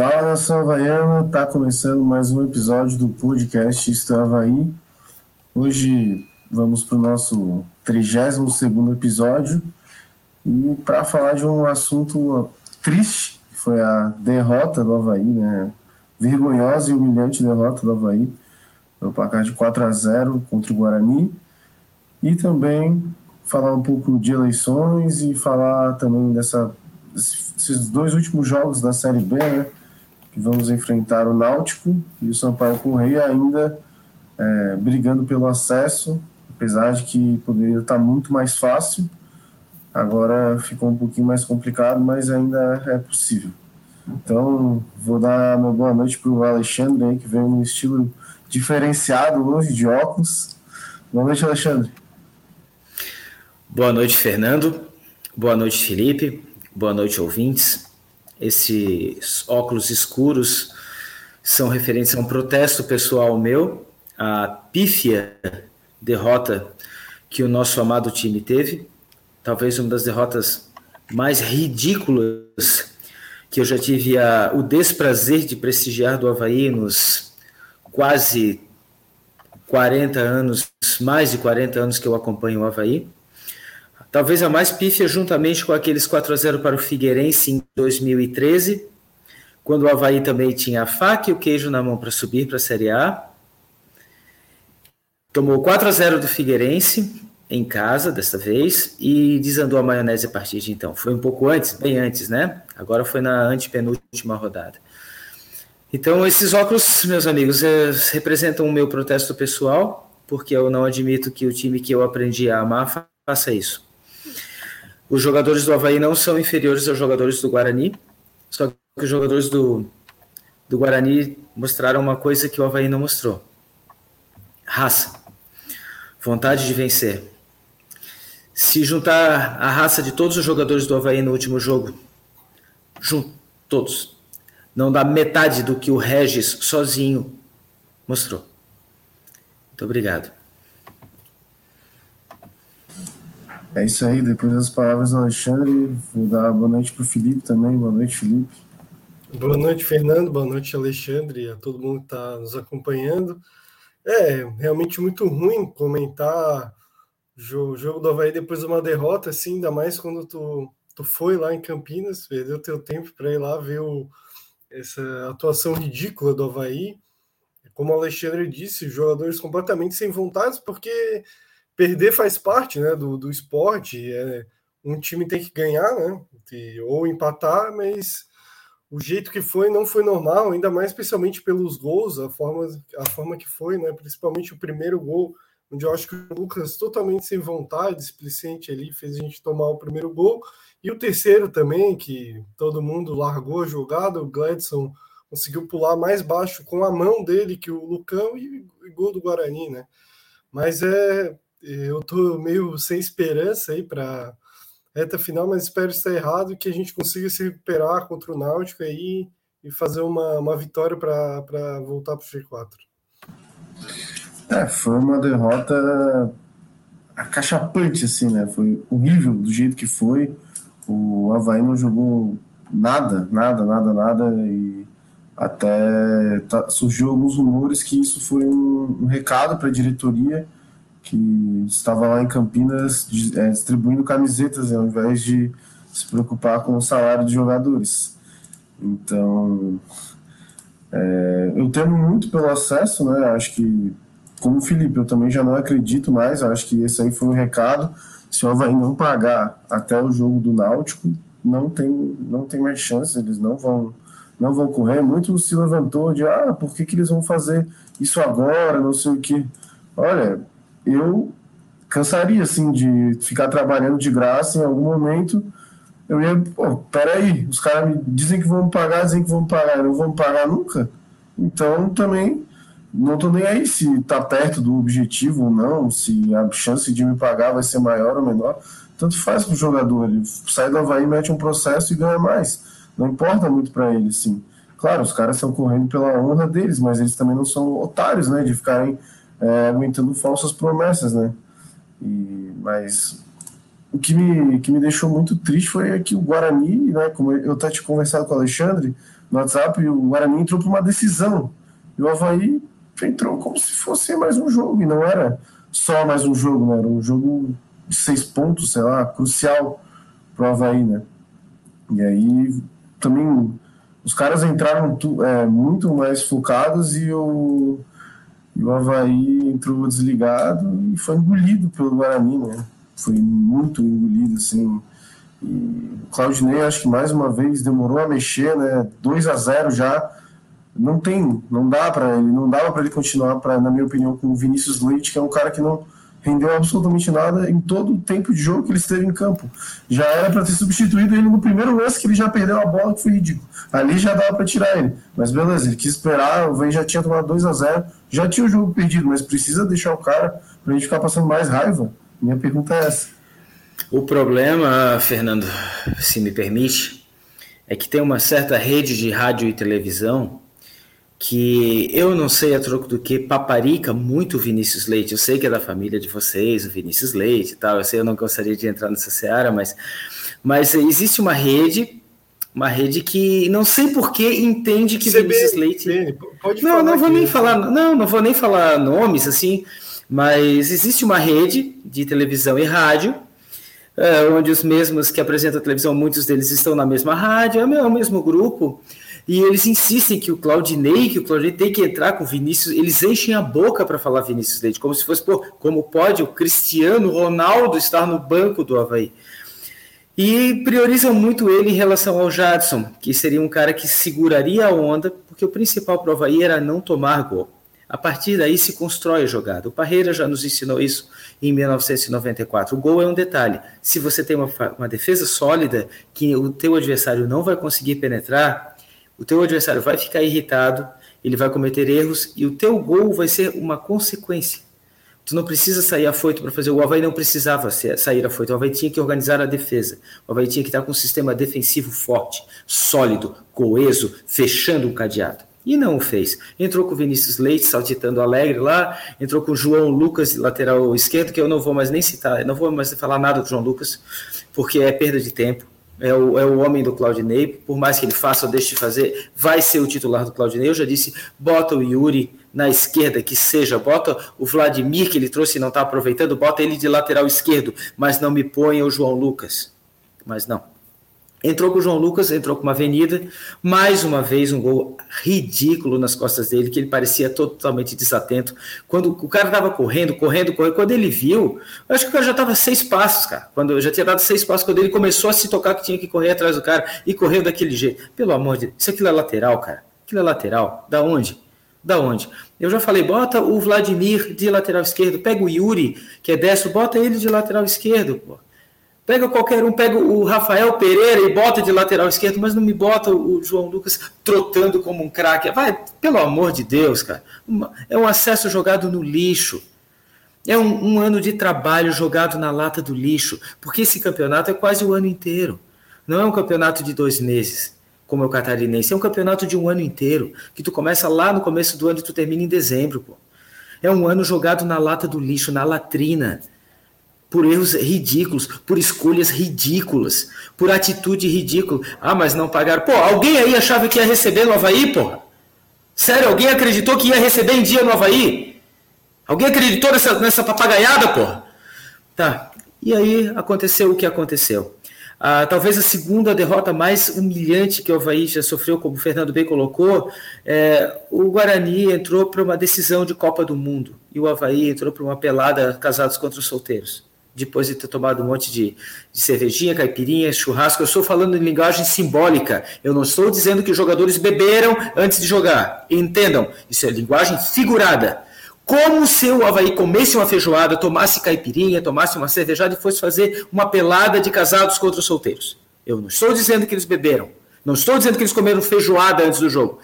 Fala nação havaiana, tá começando mais um episódio do podcast Isto é Havaí. Hoje vamos para o nosso 32 episódio e para falar de um assunto triste, que foi a derrota do Havaí, né? Vergonhosa e humilhante derrota do Havaí, no placar de 4 a 0 contra o Guarani. E também falar um pouco de eleições e falar também dessa, desses dois últimos jogos da Série B, né? Que vamos enfrentar o Náutico e o Sampaio Correia ainda é, brigando pelo acesso, apesar de que poderia estar muito mais fácil. Agora ficou um pouquinho mais complicado, mas ainda é possível. Então, vou dar uma boa noite para o Alexandre, aí, que vem num estilo diferenciado hoje, de óculos. Boa noite, Alexandre. Boa noite, Fernando. Boa noite, Felipe. Boa noite, ouvintes. Esses óculos escuros são referentes a um protesto pessoal meu, a pífia derrota que o nosso amado time teve, talvez uma das derrotas mais ridículas que eu já tive a, o desprazer de prestigiar do Havaí nos quase 40 anos, mais de 40 anos que eu acompanho o Havaí. Talvez a mais pífia, juntamente com aqueles 4 a 0 para o Figueirense em 2013, quando o Havaí também tinha a faca e o queijo na mão para subir para a Série A. Tomou 4 a 0 do Figueirense em casa desta vez e desandou a maionese a partir de então. Foi um pouco antes, bem antes, né? Agora foi na antepenúltima rodada. Então, esses óculos, meus amigos, representam o meu protesto pessoal, porque eu não admito que o time que eu aprendi a amar faça isso. Os jogadores do Havaí não são inferiores aos jogadores do Guarani, só que os jogadores do, do Guarani mostraram uma coisa que o Havaí não mostrou: raça, vontade de vencer. Se juntar a raça de todos os jogadores do Havaí no último jogo, junto, todos, não dá metade do que o Regis sozinho mostrou. Muito obrigado. É isso aí, depois das palavras do Alexandre, vou dar boa noite para o Felipe também. Boa noite, Felipe. Boa noite, Fernando. Boa noite, Alexandre, a todo mundo que está nos acompanhando. É realmente muito ruim comentar o jogo do Havaí depois de uma derrota, assim, ainda mais quando tu, tu foi lá em Campinas, perdeu teu tempo para ir lá ver o, essa atuação ridícula do Havaí. Como o Alexandre disse, jogadores completamente sem vontade, porque perder faz parte né, do, do esporte. É, um time tem que ganhar, né? ou empatar, mas o jeito que foi não foi normal, ainda mais especialmente pelos gols, a forma, a forma que foi, né? Principalmente o primeiro gol, onde eu acho que o Lucas totalmente sem vontade, displicente ali, fez a gente tomar o primeiro gol. E o terceiro também, que todo mundo largou a jogada, o Gladson conseguiu pular mais baixo com a mão dele que o Lucão e, e gol do Guarani, né? Mas é eu tô meio sem esperança aí para reta final, mas espero estar errado que a gente consiga se recuperar contra o Náutico aí e fazer uma, uma vitória para voltar para o G4. É, foi uma derrota acachapante, assim, né? Foi horrível do jeito que foi. O Havaí não jogou nada, nada, nada, nada, e até tá, surgiu alguns rumores que isso foi um, um recado para a diretoria que estava lá em Campinas é, distribuindo camisetas ao invés de se preocupar com o salário de jogadores. Então, é, eu temo muito pelo acesso, né? Acho que, como o Felipe, eu também já não acredito mais. Acho que esse aí foi um recado. Se o Havaí não pagar até o jogo do Náutico, não tem, não tem mais chance. Eles não vão, não vão correr. Muito se levantou de, ah, por que, que eles vão fazer isso agora? Não sei o que. Olha, eu cansaria, assim, de ficar trabalhando de graça em algum momento. Eu ia, pô, peraí, os caras me dizem que vão pagar, dizem que vão me pagar, não vão pagar nunca. Então também não tô nem aí se tá perto do objetivo ou não, se a chance de me pagar vai ser maior ou menor. Tanto faz pro jogador, ele sai do Havaí, mete um processo e ganha mais. Não importa muito para ele, sim. Claro, os caras estão correndo pela honra deles, mas eles também não são otários, né, de ficarem é, aguentando falsas promessas, né? E, mas o que me, que me deixou muito triste foi que o Guarani, né, como eu até tinha conversado com o Alexandre, no WhatsApp, o Guarani entrou para uma decisão. E o Havaí entrou como se fosse mais um jogo, e não era só mais um jogo, né? Era um jogo de seis pontos, sei lá, crucial para o Havaí, né? E aí também os caras entraram é, muito mais focados e o, e o Havaí entrou desligado e foi engolido pelo Guarani, né? Foi muito engolido, assim. E o Claudinei, acho que mais uma vez demorou a mexer, né? 2 a 0 já. Não tem, não dá para ele, não dava para ele continuar, pra, na minha opinião, com o Vinícius Leite, que é um cara que não rendeu absolutamente nada em todo o tempo de jogo que ele esteve em campo. Já era para ter substituído ele no primeiro lance que ele já perdeu a bola, que foi ridículo. Ali já dava para tirar ele. Mas beleza, ele quis esperar, o Vem já tinha tomado 2 a 0 já tinha o jogo perdido, mas precisa deixar o cara para a gente ficar passando mais raiva. Minha pergunta é essa. O problema, Fernando, se me permite, é que tem uma certa rede de rádio e televisão que eu não sei a troco do que paparica muito o Vinícius Leite. Eu sei que é da família de vocês, o Vinícius Leite e tal. Eu sei, eu não gostaria de entrar nessa seara, mas, mas existe uma rede, uma rede que não sei por que entende que CB, Vinícius Leite. Pode não, não vou nem falar, não, não vou nem falar nomes assim, mas existe uma rede de televisão e rádio. É, onde os mesmos que apresentam a televisão, muitos deles estão na mesma rádio, é o mesmo grupo, e eles insistem que o Claudinei, que o Claudinei tem que entrar com o Vinícius, eles enchem a boca para falar Vinícius Leite, como se fosse, pô, como pode o Cristiano Ronaldo estar no banco do Havaí. E priorizam muito ele em relação ao Jadson, que seria um cara que seguraria a onda, porque o principal para o Havaí era não tomar gol. A partir daí se constrói a jogada. O Parreira já nos ensinou isso em 1994. O gol é um detalhe. Se você tem uma, uma defesa sólida, que o teu adversário não vai conseguir penetrar, o teu adversário vai ficar irritado, ele vai cometer erros e o teu gol vai ser uma consequência. Tu não precisa sair afoito para fazer o Havaí não precisava sair afoito. O Havaí tinha que organizar a defesa. O Havaí tinha que estar com um sistema defensivo forte, sólido, coeso, fechando o cadeado. E não o fez. Entrou com o Vinícius Leite, saltitando alegre lá. Entrou com o João Lucas, lateral esquerdo, que eu não vou mais nem citar, não vou mais falar nada do João Lucas, porque é perda de tempo é o, é o homem do Claudinei, por mais que ele faça ou deixe de fazer, vai ser o titular do Claudinei. Eu já disse, bota o Yuri na esquerda, que seja, bota o Vladimir, que ele trouxe e não está aproveitando, bota ele de lateral esquerdo, mas não me ponha o João Lucas. Mas não. Entrou com o João Lucas, entrou com uma avenida, mais uma vez um gol ridículo nas costas dele, que ele parecia totalmente desatento. Quando o cara estava correndo, correndo, correndo, quando ele viu, eu acho que o cara já estava seis passos, cara. Quando já tinha dado seis passos, quando ele começou a se tocar que tinha que correr atrás do cara e correu daquele jeito. Pelo amor de Deus, isso aquilo é lateral, cara. Aquilo é lateral. Da onde? Da onde? Eu já falei, bota o Vladimir de lateral esquerdo, pega o Yuri, que é destro, bota ele de lateral esquerdo, pô. Pega qualquer um, pega o Rafael Pereira e bota de lateral esquerdo, mas não me bota o João Lucas trotando como um craque. Vai, pelo amor de Deus, cara. é um acesso jogado no lixo. É um, um, ano de trabalho jogado na lata do lixo, porque esse campeonato é quase o ano inteiro. Não é um campeonato de dois meses, como é o catarinense. É um campeonato de um ano inteiro, que tu começa lá no começo do ano e tu termina em dezembro. Pô. É um ano jogado na lata do lixo, na latrina por erros ridículos, por escolhas ridículas, por atitude ridícula. Ah, mas não pagaram. Pô, alguém aí achava que ia receber no Havaí, porra? Sério, alguém acreditou que ia receber em dia no Havaí? Alguém acreditou nessa, nessa papagaiada, porra? Tá. E aí aconteceu o que aconteceu. Ah, talvez a segunda derrota mais humilhante que o Havaí já sofreu, como o Fernando bem colocou, é, o Guarani entrou para uma decisão de Copa do Mundo e o Havaí entrou para uma pelada casados contra os solteiros depois de ter tomado um monte de, de, cervejinha, caipirinha, churrasco. Eu estou falando em linguagem simbólica. Eu não estou dizendo que os jogadores beberam antes de jogar. Entendam, isso é linguagem figurada. Como se o Havaí comesse uma feijoada, tomasse caipirinha, tomasse uma cervejada e fosse fazer uma pelada de casados contra os solteiros. Eu não estou dizendo que eles beberam. Não estou dizendo que eles comeram feijoada antes do jogo.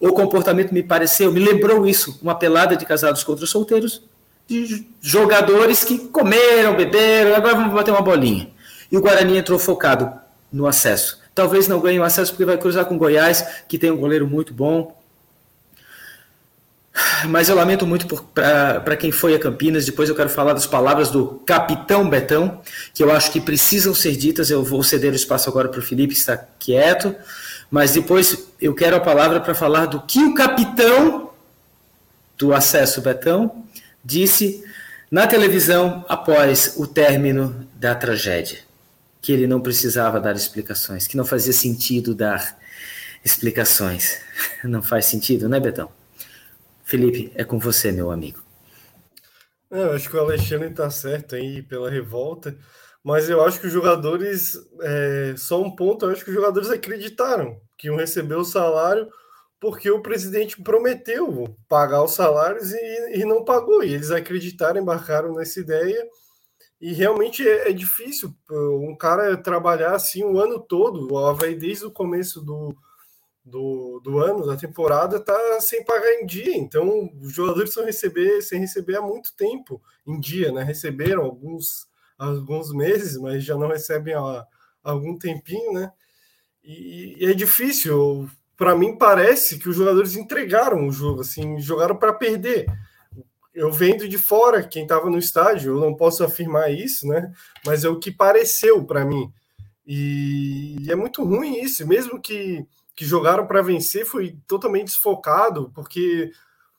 O comportamento me pareceu, me lembrou isso, uma pelada de casados contra os solteiros, de jogadores que comeram, beberam, agora vamos bater uma bolinha. E o Guarani entrou focado no acesso. Talvez não ganhe o acesso porque vai cruzar com o Goiás, que tem um goleiro muito bom. Mas eu lamento muito para quem foi a Campinas. Depois eu quero falar das palavras do capitão Betão, que eu acho que precisam ser ditas. Eu vou ceder o espaço agora para o Felipe, que está quieto. Mas depois eu quero a palavra para falar do que o capitão do acesso Betão disse na televisão após o término da tragédia, que ele não precisava dar explicações, que não fazia sentido dar explicações. Não faz sentido, né, Betão? Felipe, é com você, meu amigo. Eu acho que o Alexandre está certo aí pela revolta, mas eu acho que os jogadores, é, só um ponto, eu acho que os jogadores acreditaram que iam receber o salário porque o presidente prometeu pagar os salários e, e não pagou, e eles acreditaram, embarcaram nessa ideia, e realmente é, é difícil um cara trabalhar assim o ano todo, o Havaí desde o começo do, do, do ano, da temporada, tá sem pagar em dia. Então, os jogadores estão receber, sem receber há muito tempo em dia, né? Receberam alguns, alguns meses, mas já não recebem há algum tempinho, né? E, e é difícil. Para mim, parece que os jogadores entregaram o jogo, assim, jogaram para perder. Eu vendo de fora, quem estava no estádio, eu não posso afirmar isso, né? Mas é o que pareceu para mim. E, e é muito ruim isso, mesmo que que jogaram para vencer foi totalmente desfocado, porque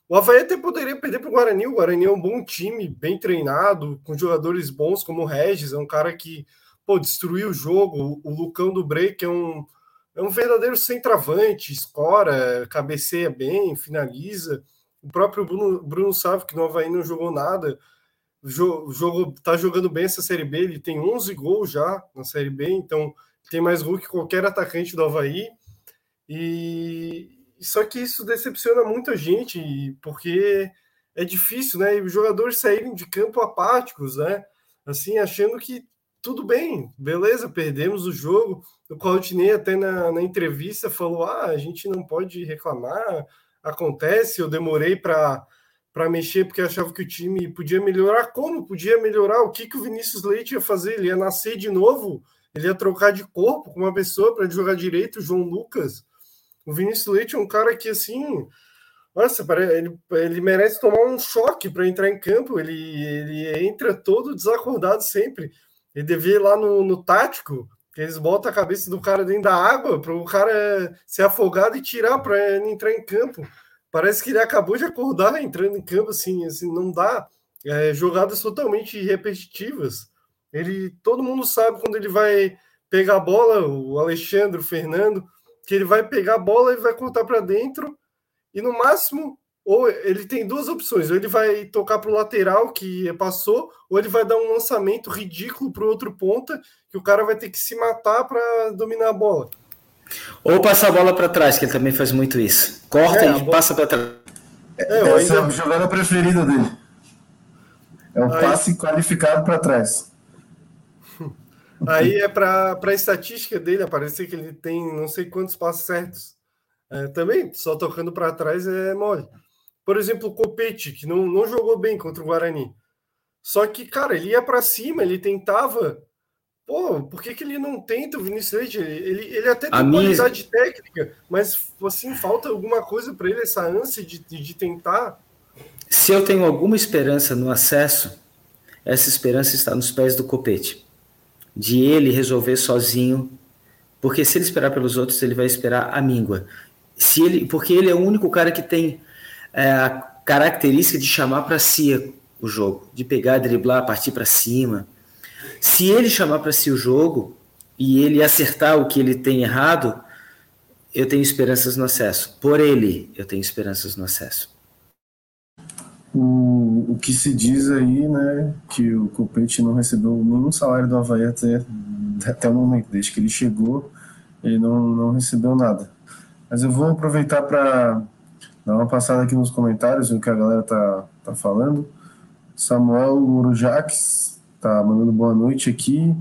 o Havaí até poderia perder para o Guarani. O Guarani é um bom time, bem treinado, com jogadores bons como o Regis, é um cara que pô, destruiu o jogo. O Lucão do Break é um, é um verdadeiro centroavante, escora, cabeceia bem, finaliza. O próprio Bruno, Bruno Sávio, que no Havaí não jogou nada, jogo, tá jogando bem essa Série B, ele tem 11 gols já na Série B, então tem mais gol que qualquer atacante do Havaí. E só que isso decepciona muita gente, porque é difícil, né? E os jogadores saírem de campo apáticos, né? Assim, achando que tudo bem, beleza, perdemos o jogo. O Claudinei até na, na entrevista falou: ah, a gente não pode reclamar, acontece, eu demorei para para mexer porque achava que o time podia melhorar. Como podia melhorar? O que, que o Vinícius Leite ia fazer? Ele ia nascer de novo? Ele ia trocar de corpo com uma pessoa para jogar direito, o João Lucas? O Vinícius Leite é um cara que, assim, nossa, ele, ele merece tomar um choque para entrar em campo. Ele, ele entra todo desacordado sempre. Ele devia ir lá no, no tático, que eles botam a cabeça do cara dentro da água para o cara ser afogado e tirar para entrar em campo. Parece que ele acabou de acordar entrando em campo, assim, assim não dá. É, jogadas totalmente repetitivas. Ele, todo mundo sabe quando ele vai pegar a bola, o Alexandre, o Fernando, que ele vai pegar a bola e vai cortar para dentro e no máximo ou ele tem duas opções, ou ele vai tocar para o lateral que passou, ou ele vai dar um lançamento ridículo para o outro ponta que o cara vai ter que se matar para dominar a bola. Ou passar a bola para trás, que ele também faz muito isso. Corta é, e bola... passa para trás. É, Essa ainda... é a jogada preferida dele. É um Aí... passe qualificado para trás. Aí é para a estatística dele aparecer que ele tem não sei quantos passos certos. É, também, só tocando para trás é mole. Por exemplo, o Copete, que não, não jogou bem contra o Guarani. Só que, cara, ele ia para cima, ele tentava. Pô, por que, que ele não tenta o Vinícius Leite? Ele, ele até tem minha... qualidade técnica, mas assim, falta alguma coisa para ele, essa ânsia de, de tentar. Se eu tenho alguma esperança no acesso, essa esperança está nos pés do Copete de ele resolver sozinho, porque se ele esperar pelos outros, ele vai esperar a míngua. Se ele, porque ele é o único cara que tem é, a característica de chamar para si o jogo, de pegar, driblar, partir para cima. Se ele chamar para si o jogo e ele acertar o que ele tem errado, eu tenho esperanças no acesso. Por ele, eu tenho esperanças no acesso o, o que se diz aí, né, que o Copete não recebeu nenhum salário do Havaí até, até o momento, desde que ele chegou, ele não, não recebeu nada. Mas eu vou aproveitar para dar uma passada aqui nos comentários, o que a galera tá, tá falando. Samuel Murujaques tá mandando boa noite aqui,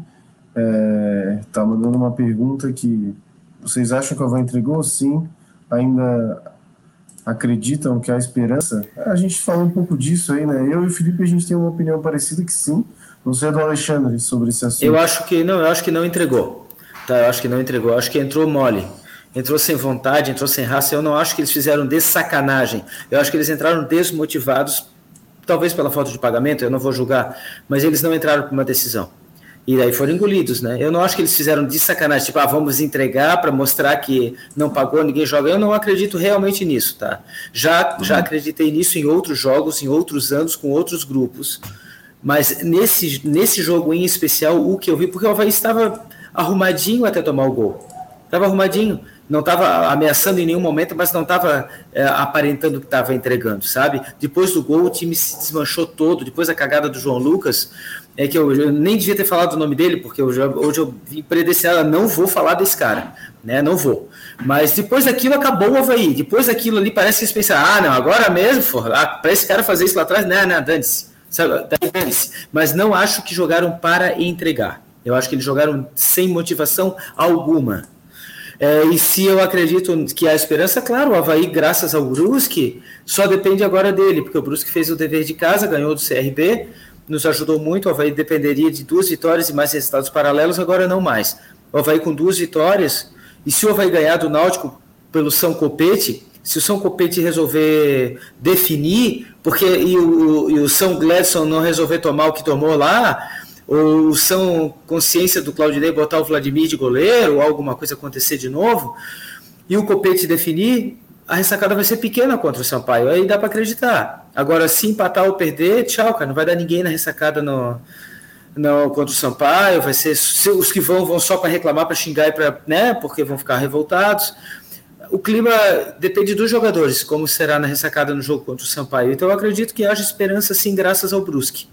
é, tá mandando uma pergunta que vocês acham que o Havaí entregou? Sim, ainda acreditam que há esperança? A gente falou um pouco disso aí, né? Eu e o Felipe, a gente tem uma opinião parecida que sim. Não sei do Alexandre sobre esse assunto. Eu acho que não, eu acho que não entregou. Tá, eu acho que não entregou. Eu acho que entrou mole. Entrou sem vontade, entrou sem raça. Eu não acho que eles fizeram de sacanagem. Eu acho que eles entraram desmotivados, talvez pela falta de pagamento, eu não vou julgar, mas eles não entraram por uma decisão. E daí foram engolidos, né? Eu não acho que eles fizeram de sacanagem, tipo, ah, vamos entregar para mostrar que não pagou, ninguém joga. Eu não acredito realmente nisso, tá? Já, uhum. já acreditei nisso em outros jogos, em outros anos, com outros grupos. Mas nesse, nesse jogo em especial, o que eu vi, porque o Havaí estava arrumadinho até tomar o gol. Estava arrumadinho não estava ameaçando em nenhum momento, mas não estava é, aparentando que estava entregando, sabe? Depois do gol, o time se desmanchou todo. Depois da cagada do João Lucas, é que eu, eu nem devia ter falado o nome dele, porque eu já, hoje eu vim predestinado, não vou falar desse cara, né? Não vou. Mas depois daquilo acabou o Havaí. Depois daquilo ali, parece que eles pensaram, ah, não, agora mesmo, ah, para esse cara fazer isso lá atrás, não, não, dane-se. Dane-se. Mas não acho que jogaram para entregar. Eu acho que eles jogaram sem motivação alguma. É, e se eu acredito que há esperança, claro, o Havaí, graças ao Brusque, só depende agora dele, porque o Brusque fez o dever de casa, ganhou do CRB, nos ajudou muito, o Havaí dependeria de duas vitórias e mais resultados paralelos, agora não mais. O Havaí com duas vitórias, e se o Havaí ganhar do Náutico pelo São Copete, se o São Copete resolver definir, porque e o, e o São Gladson não resolver tomar o que tomou lá, ou são consciência do Claudinei botar o Vladimir de goleiro, ou alguma coisa acontecer de novo, e o Copete definir, a ressacada vai ser pequena contra o Sampaio, aí dá para acreditar. Agora, se empatar ou perder, tchau, cara, não vai dar ninguém na ressacada no, no, contra o Sampaio, vai ser os que vão vão só para reclamar, para xingar e para, né, porque vão ficar revoltados. O clima depende dos jogadores, como será na ressacada no jogo contra o Sampaio. Então eu acredito que haja esperança sim, graças ao Brusque.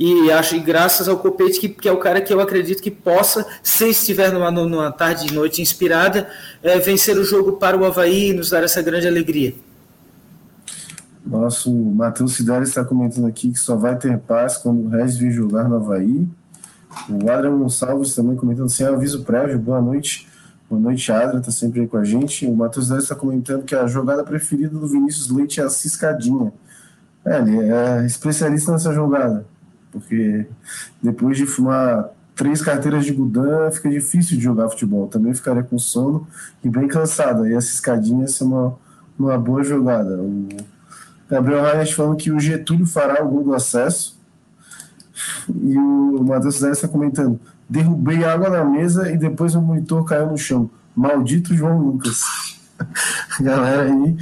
E acho que graças ao Copete, que, que, é o cara que eu acredito que possa, se estiver numa, numa tarde e noite inspirada, é, vencer o jogo para o Havaí e nos dar essa grande alegria. Nosso Matheus Cidade está comentando aqui que só vai ter paz quando o Regis vir jogar no Havaí. O Adrian Gonçalves também comentando sem aviso prévio. Boa noite. Boa noite, Adrian, está sempre aí com a gente. O Matheus Cidade está comentando que a jogada preferida do Vinícius Leite é a ciscadinha. É, ele é especialista nessa jogada porque depois de fumar três carteiras de Gudan, fica difícil de jogar futebol. Também ficaria com sono e bem cansado. E essa escadinha ia ser uma, uma boa jogada. O Gabriel Reis falando que o Getúlio fará o gol do acesso. E o Matheus Cidade está comentando: derrubei água na mesa e depois o monitor caiu no chão. Maldito João Lucas. Galera aí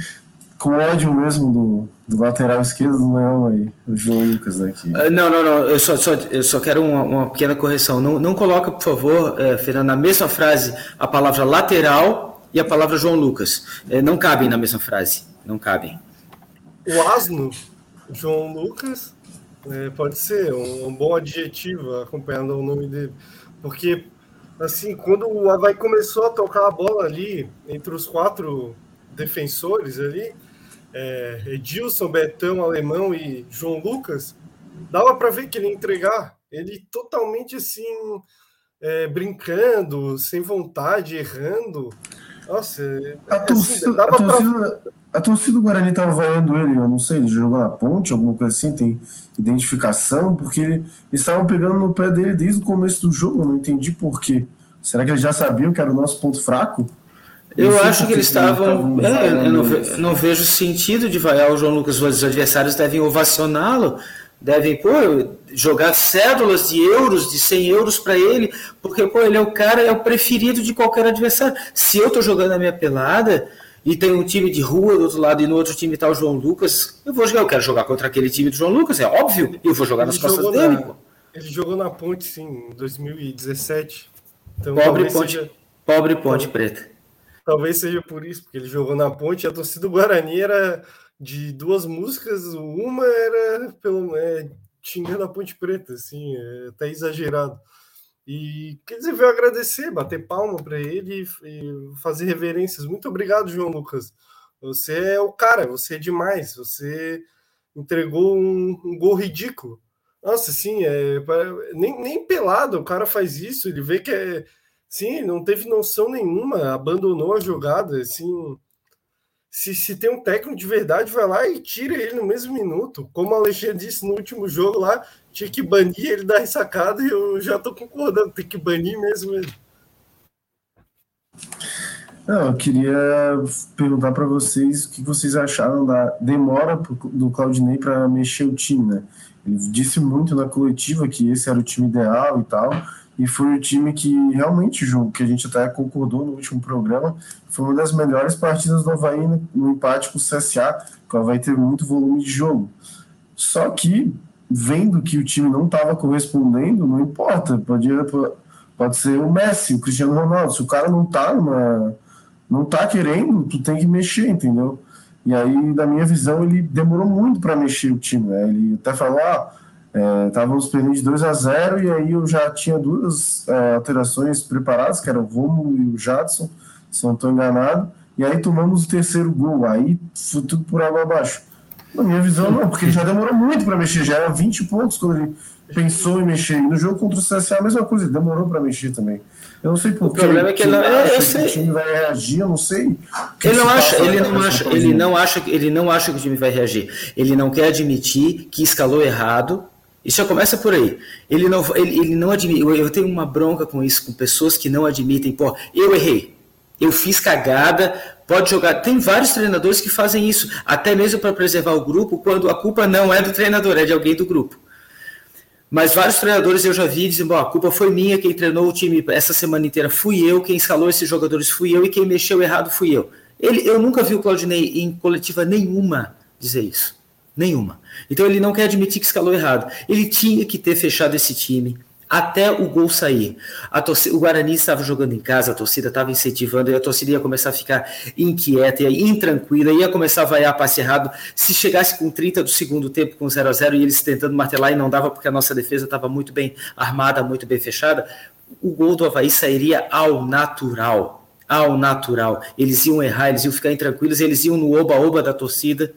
com ódio mesmo do, do lateral esquerdo do Leão aí, o João Lucas aqui. Uh, não, não, não, eu só, só, eu só quero uma, uma pequena correção. Não, não coloca, por favor, é, Fernando, na mesma frase a palavra lateral e a palavra João Lucas. É, não cabem na mesma frase, não cabem. O asno, João Lucas, é, pode ser um, um, bom adjetivo acompanhando o nome dele, porque assim, quando o Havaí começou a tocar a bola ali entre os quatro defensores ali, é, Edilson, Betão, Alemão e João Lucas, dava para ver que ele ia entregar. Ele totalmente assim, é, brincando, sem vontade, errando. Nossa, a, é, torcida, assim, a, torcida, pra... a torcida do Guarani estava vaiando ele, eu não sei, ele jogou na ponte, alguma coisa assim, tem identificação, porque eles estavam pegando no pé dele desde o começo do jogo, eu não entendi por quê. Será que eles já sabiam que era o nosso ponto fraco? Eu acho que eles estavam. É, eu não, ve, não, vejo sentido de vaiar o João Lucas. Os adversários devem ovacioná-lo, devem pô, jogar cédulas de euros, de 100 euros para ele, porque pô, ele é o cara, é o preferido de qualquer adversário. Se eu estou jogando a minha pelada e tem um time de rua do outro lado e no outro time está o João Lucas, eu vou jogar, eu quero jogar contra aquele time do João Lucas, é óbvio, eu vou jogar ele nas costas dele. Na, ele jogou na Ponte, sim, em 2017. Então, pobre ponte, seja... pobre ponte preta. Talvez seja por isso, porque ele jogou na ponte a torcida do Guarani era de duas músicas, uma era pelo é, xingando a Ponte Preta, assim, é até exagerado. E quer dizer, veio agradecer, bater palma para ele e fazer reverências. Muito obrigado, João Lucas. Você é o cara, você é demais. Você entregou um, um gol ridículo. Nossa, sim, é, nem, nem pelado o cara faz isso. Ele vê que é, Sim, não teve noção nenhuma, abandonou a jogada, assim. Se, se tem um técnico de verdade, vai lá e tira ele no mesmo minuto. Como o Alexandre disse no último jogo lá, tinha que banir ele da ressacada e eu já tô concordando, tem que banir mesmo ele. Não, eu queria perguntar para vocês o que vocês acharam da demora do Claudinei para mexer o time, né? Ele disse muito na coletiva que esse era o time ideal e tal, e foi o time que realmente jogou, que a gente até concordou no último programa, foi uma das melhores partidas do Havaí no, no empate com o CSA, que o Havaí teve muito volume de jogo. Só que, vendo que o time não estava correspondendo, não importa, pode, pode ser o Messi, o Cristiano Ronaldo, se o cara não tá numa, não tá querendo, tu tem que mexer, entendeu? E aí, na minha visão, ele demorou muito para mexer o time, né? Ele até falou, ah, Estávamos é, perdendo de 2 a 0 e aí eu já tinha duas é, alterações preparadas, que era o Romulo e o Jadson, se não estou enganado. E aí tomamos o terceiro gol. Aí foi tudo por água abaixo. Na minha visão, não, porque já demorou muito para mexer. Já era 20 pontos quando ele pensou em mexer. E no jogo contra o CSA, a mesma coisa, demorou para mexer também. Eu não sei por O problema é que ele não, eu, eu sei. o time vai reagir, eu não sei. Ele não acha, ele não acha, ele não acha, ele não acha que o time vai reagir. Ele não quer admitir que escalou errado isso já começa por aí. Ele não, ele, ele não admite. Eu, eu tenho uma bronca com isso, com pessoas que não admitem, pô, eu errei, eu fiz cagada, pode jogar. Tem vários treinadores que fazem isso, até mesmo para preservar o grupo, quando a culpa não é do treinador, é de alguém do grupo. Mas vários treinadores eu já vi dizendo, a culpa foi minha, quem treinou o time essa semana inteira fui eu, quem escalou esses jogadores fui eu e quem mexeu errado fui eu. Ele, eu nunca vi o Claudinei em coletiva nenhuma dizer isso. Nenhuma. Então ele não quer admitir que escalou errado. Ele tinha que ter fechado esse time até o gol sair. Torcida, o Guarani estava jogando em casa, a torcida estava incentivando, e a torcida ia começar a ficar inquieta, ia intranquila, ia começar a vaiar passe errado. Se chegasse com 30 do segundo tempo, com 0 a 0 e eles tentando martelar e não dava porque a nossa defesa estava muito bem armada, muito bem fechada, o gol do Havaí sairia ao natural. Ao natural. Eles iam errar, eles iam ficar intranquilos, eles iam no oba-oba da torcida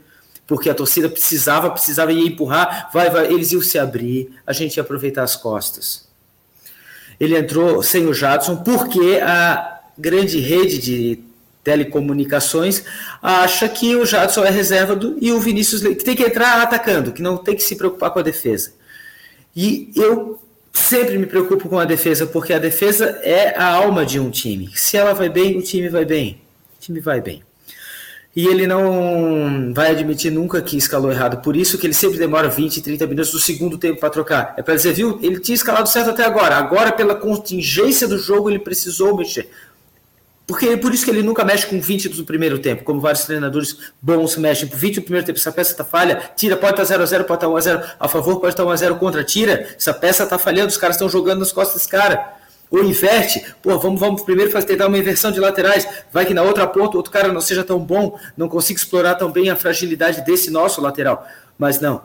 porque a torcida precisava, precisava ir empurrar, vai, vai, eles iam se abrir, a gente ia aproveitar as costas. Ele entrou sem o Jadson porque a grande rede de telecomunicações acha que o Jadson é reserva do, e o Vinícius que tem que entrar atacando, que não tem que se preocupar com a defesa. E eu sempre me preocupo com a defesa, porque a defesa é a alma de um time. Se ela vai bem, o time vai bem. O time vai bem e ele não vai admitir nunca que escalou errado. Por isso que ele sempre demora 20, 30 minutos do segundo tempo para trocar. É para dizer, viu, ele tinha escalado certo até agora. Agora, pela contingência do jogo, ele precisou mexer. Porque por isso que ele nunca mexe com 20 do primeiro tempo, como vários treinadores bons mexem. Por 20 do primeiro tempo, essa peça está falha, tira, pode estar tá 0x0, pode estar tá 1x0 a favor, pode estar tá 1x0 contra, tira, essa peça está falhando, os caras estão jogando nas costas desse cara ou inverte, pô, vamos, vamos primeiro fazer, tentar uma inversão de laterais, vai que na outra ponta outro cara não seja tão bom, não consiga explorar tão bem a fragilidade desse nosso lateral. Mas não,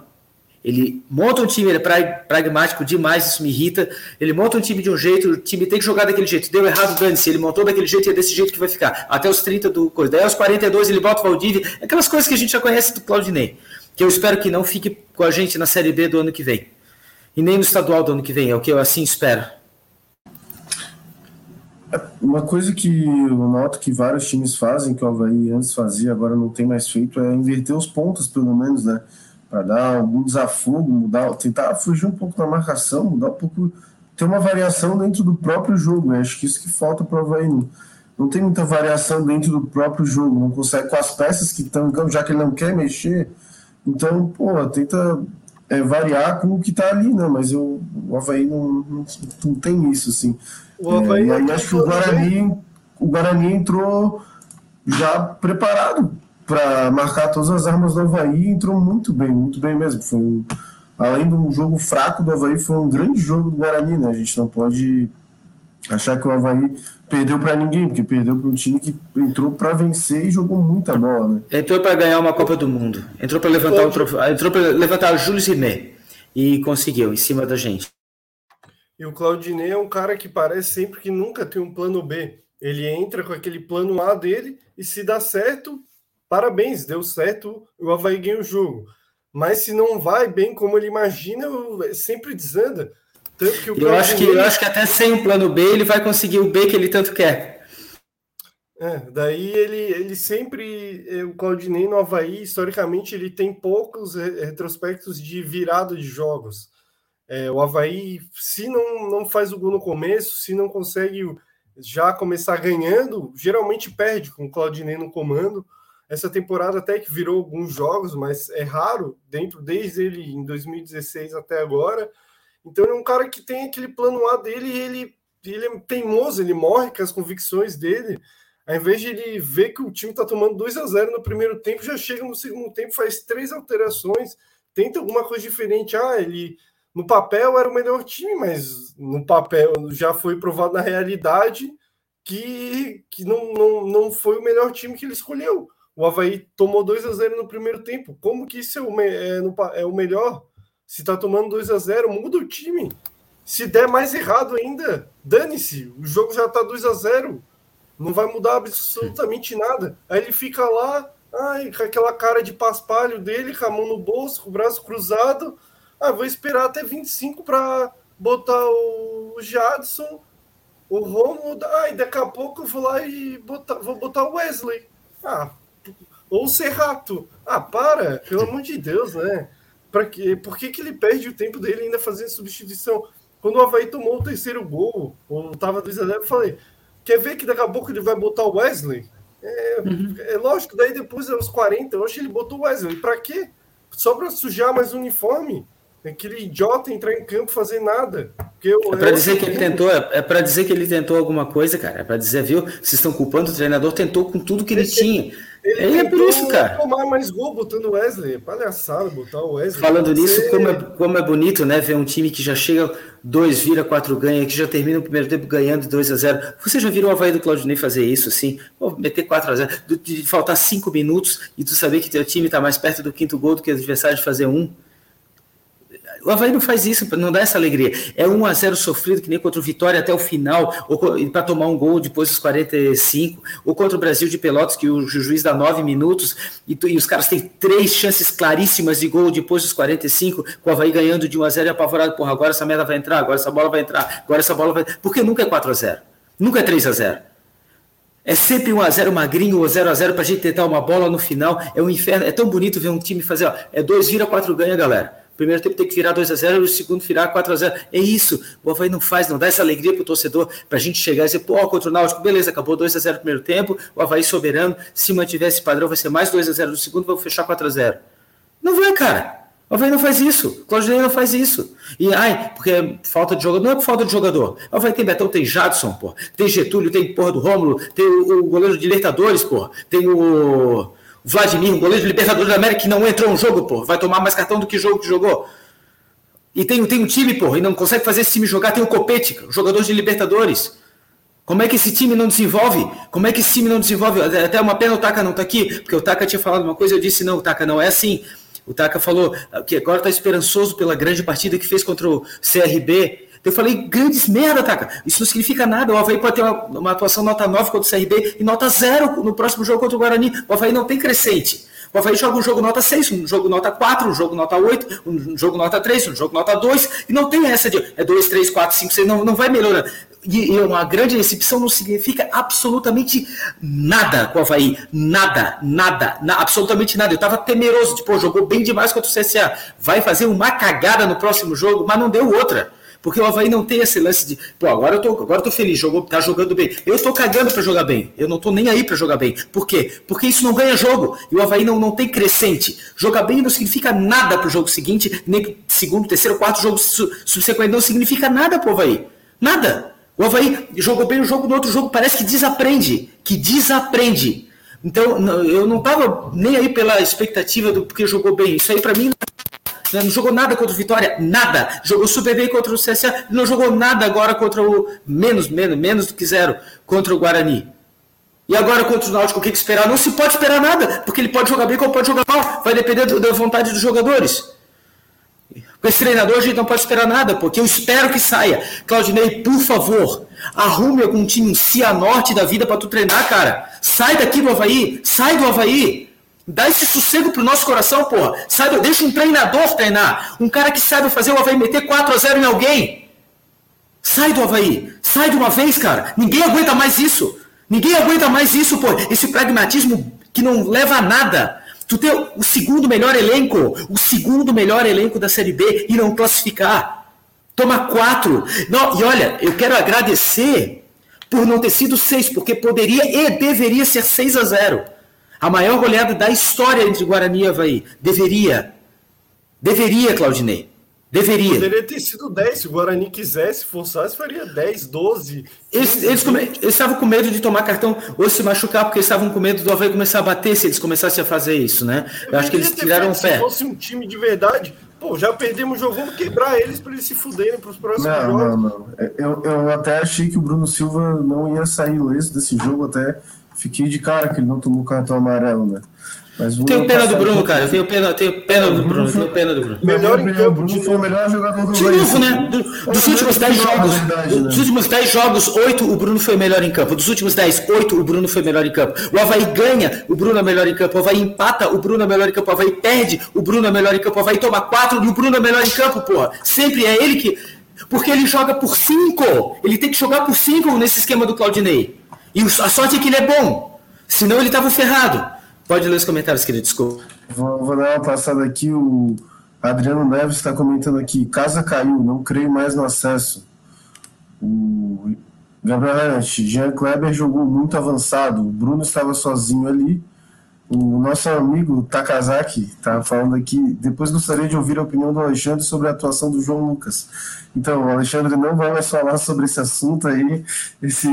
ele monta um time, ele é pragmático demais, isso me irrita. Ele monta um time de um jeito, o time tem que jogar daquele jeito. Deu errado, dane-se. Ele montou daquele jeito e é desse jeito que vai ficar. Até os 30 do coisa. Daí aos 42 ele bota o Valdívia. Aquelas coisas que a gente já conhece do Claudinei. Que eu espero que não fique com a gente na Série B do ano que vem. E nem no estadual do ano que vem. É o que eu assim espero. Uma coisa que eu noto que vários times fazem, que o Havaí antes fazia, agora não tem mais feito, é inverter os pontos, pelo menos, né? Para dar algum desafogo, mudar, tentar fugir um pouco da marcação, mudar um pouco, ter uma variação dentro do próprio jogo. Né? Acho que isso que falta para o Havaí. Não, não tem muita variação dentro do próprio jogo, não consegue com as peças que estão em campo, já que ele não quer mexer. Então, pô, tenta é, variar com o que está ali, né? Mas eu, o Havaí não, não, não tem isso, assim. O Havaí é, e aí acho que o Guarani, o Guarani entrou já preparado para marcar todas as armas do Havaí entrou muito bem, muito bem mesmo. Foi um, além de um jogo fraco do Havaí, foi um grande jogo do Guarani, né? A gente não pode achar que o Havaí perdeu para ninguém, porque perdeu para um time que entrou para vencer e jogou muita bola, né? Entrou para ganhar uma Copa do Mundo, entrou para levantar o troféu, entrou para levantar o Júlio Rimet e conseguiu em cima da gente. E o Claudinei é um cara que parece sempre que nunca tem um plano B. Ele entra com aquele plano A dele e se dá certo, parabéns, deu certo, o Havaí ganha o jogo. Mas se não vai bem como ele imagina, sempre desanda. Eu, acho que, eu acho que até sem o plano B ele vai conseguir o B que ele tanto quer. É, daí ele, ele sempre, é, o Claudinei no Havaí, historicamente, ele tem poucos retrospectos de virada de jogos. É, o Havaí, se não, não faz o gol no começo, se não consegue já começar ganhando, geralmente perde com o Claudinei no comando. Essa temporada até que virou alguns jogos, mas é raro, dentro desde ele em 2016 até agora. Então ele é um cara que tem aquele plano A dele e ele, ele é teimoso, ele morre com as convicções dele. Ao invés de ele ver que o time está tomando 2 a 0 no primeiro tempo, já chega no segundo tempo, faz três alterações, tenta alguma coisa diferente. Ah, ele no papel era o melhor time, mas no papel já foi provado na realidade que, que não, não, não foi o melhor time que ele escolheu. O Havaí tomou 2 a 0 no primeiro tempo. Como que isso é o, é, é o melhor? Se tá tomando 2 a 0 muda o time. Se der mais errado ainda, dane-se. O jogo já tá 2 a 0 Não vai mudar absolutamente nada. Aí ele fica lá, ai, com aquela cara de paspalho dele, com a mão no bolso, com o braço cruzado. Ah, vou esperar até 25 para botar o Jadson, o Romulo. Ai, daqui a pouco eu vou lá e botar, vou botar o Wesley. Ah, ou o Serrato. Ah, para, pelo amor de Deus, né? Pra quê? Por que, que ele perde o tempo dele ainda fazendo substituição? Quando o Havaí tomou o terceiro gol, ou tava 2 a 0 eu falei: quer ver que daqui a pouco ele vai botar o Wesley? É, uhum. é lógico, daí depois, aos 40, eu acho que ele botou o Wesley. Pra quê? Só pra sujar mais o uniforme? aquele idiota entrar em campo fazer nada. Porque eu, é para dizer que ele tentou, é, é para dizer que ele tentou alguma coisa, cara. É para dizer, viu? Vocês estão culpando o treinador, tentou com tudo que ele, ele tinha. Ele, ele é por isso, cara. tomar mais gol botando o Wesley. Palhaçada botar o Wesley. Falando nisso, como, é, como é bonito, né? Ver um time que já chega dois, vira quatro, ganha, que já termina o primeiro tempo ganhando 2 a 0 Você já viu o Havaí do Claudinei fazer isso, assim? Pô, meter 4 a 0 de faltar cinco minutos e tu saber que teu time está mais perto do quinto gol do que o adversário de fazer um. O Havaí não faz isso, não dá essa alegria. É 1 a 0 sofrido, que nem contra o Vitória até o final, ou para tomar um gol depois dos 45, ou contra o Brasil de Pelotas, que o juiz dá 9 minutos, e, e os caras têm três chances claríssimas de gol depois dos 45, com o Havaí ganhando de 1 a 0 e apavorado, porra, agora essa merda vai entrar, agora essa bola vai entrar, agora essa bola vai. Porque nunca é 4 a 0 nunca é 3 a 0 é sempre 1x0 magrinho ou 0x0 pra gente tentar uma bola no final. É um inferno. É tão bonito ver um time fazer, ó, é 2 vira, 4 ganha, galera primeiro tempo tem que virar 2 a 0 e o segundo virar 4 a 0 É isso. O Havaí não faz, não dá essa alegria pro torcedor para a gente chegar e dizer, pô, contra o Náutico, beleza, acabou 2 a 0 no primeiro tempo, o Havaí soberano, se mantiver esse padrão, vai ser mais 2 a 0 no segundo, vai fechar 4 a 0 Não vai, cara. O Havaí não faz isso. O Claudinei não faz isso. E, ai, porque é falta de jogador. Não é por falta de jogador. O Havaí tem Betão, tem Jadson, pô. Tem Getúlio, tem porra do Rômulo, tem o, o goleiro de Libertadores, pô. Tem o Vladimir, o goleiro de Libertadores da América, que não entrou no jogo, pô. Vai tomar mais cartão do que jogo que jogou. E tem, tem um time, porra, e não consegue fazer esse time jogar. Tem o Copete, jogador de Libertadores. Como é que esse time não desenvolve? Como é que esse time não desenvolve? Até uma pena o Taka não tá aqui, porque o Taka tinha falado uma coisa, eu disse, não, o Taka não é assim. O Taka falou que agora tá esperançoso pela grande partida que fez contra o CRB. Eu falei, grandes merda, Taka. Isso não significa nada. O Havaí pode ter uma, uma atuação nota 9 contra o CRB e nota 0 no próximo jogo contra o Guarani. O Havaí não tem crescente. O Havaí joga um jogo nota 6, um jogo nota 4, um jogo nota 8, um jogo nota 3, um jogo nota 2, e não tem essa de é 2, 3, 4, 5, 6, não, não vai melhorando. E, e uma grande recepção não significa absolutamente nada com o Havaí. Nada, nada, na, absolutamente nada. Eu estava temeroso, tipo, jogou bem demais contra o CSA. Vai fazer uma cagada no próximo jogo, mas não deu outra. Porque o Havaí não tem esse lance de, pô, agora eu tô, agora eu tô feliz, jogou, tá jogando bem. Eu estou cagando para jogar bem. Eu não tô nem aí para jogar bem. Por quê? Porque isso não ganha jogo. E o Havaí não, não tem crescente. Jogar bem não significa nada pro jogo seguinte, nem segundo, terceiro, quarto jogo subsequente. Não significa nada pro Havaí. Nada. O Havaí jogou bem o jogo, no outro jogo parece que desaprende. Que desaprende. Então, eu não tava nem aí pela expectativa do porque jogou bem. Isso aí para mim não jogou nada contra o Vitória, nada. Jogou super bem contra o CSA, não jogou nada agora contra o. Menos, menos, menos do que zero contra o Guarani. E agora contra o Náutico, o que, que esperar? Não se pode esperar nada, porque ele pode jogar bem como pode jogar mal. Vai depender da vontade dos jogadores. Com esse treinador a gente não pode esperar nada, porque eu espero que saia. Claudinei, por favor, arrume algum time, um Cianorte da vida para tu treinar, cara. Sai daqui do Havaí, sai do Havaí. Dá esse sossego pro nosso coração, porra. Sabe, deixa um treinador treinar. Um cara que sabe fazer o Havaí meter 4 a 0 em alguém. Sai do Havaí. Sai de uma vez, cara. Ninguém aguenta mais isso. Ninguém aguenta mais isso, pô. Esse pragmatismo que não leva a nada. Tu ter o segundo melhor elenco, o segundo melhor elenco da Série B e não classificar. Toma quatro. E olha, eu quero agradecer por não ter sido seis, porque poderia e deveria ser 6 a 0. A maior goleada da história entre Guarani e Havaí. Deveria. Deveria, Claudinei. Deveria. Poderia ter sido 10. Se o Guarani quisesse, forçasse, faria 10, 12. Eles, eles, come, eles, estavam com medo de tomar cartão ou se machucar, porque eles estavam com medo do Havaí começar a bater se eles começassem a fazer isso, né? Eu acho que eles tiraram o pé. Se fosse um time de verdade, pô, já perdemos o jogo, vamos quebrar eles para eles se fuderem para os próximos não, jogos. Não, não, eu, eu até achei que o Bruno Silva não ia sair ileso desse jogo, até fiquei de cara que ele não tomou cartão amarelo, né? Mas tenho pena do Bruno, cara. Eu tenho pena, tenho pena do Bruno. Tenho pena do Bruno. Melhor em campo. Bruno foi o melhor jogador do De novo, né? Do, dos últimos 10 jogos. Verdade, né? Dos últimos 10 jogos, 8 o Bruno foi melhor em campo. Dos últimos 10, 8 o Bruno foi melhor em campo. O Havaí ganha, o Bruno é melhor em campo. O Havaí empata, o Bruno é melhor em campo. O Havaí perde, o Bruno é melhor em campo. O Havaí toma 4 e o Bruno é melhor em campo, porra. Sempre é ele que. Porque ele joga por 5. Ele tem que jogar por 5 nesse esquema do Claudinei. E a sorte é que ele é bom. Senão ele tava ferrado. Pode ler os comentários, querido, desculpa. Vou, vou dar uma passada aqui. O Adriano Neves está comentando aqui: casa caiu, não creio mais no acesso. O Gabriel Arante, Jean Kleber jogou muito avançado. O Bruno estava sozinho ali. O nosso amigo Takazaki está falando aqui. Depois gostaria de ouvir a opinião do Alexandre sobre a atuação do João Lucas. Então, o Alexandre não vai mais falar sobre esse assunto aí. Esse,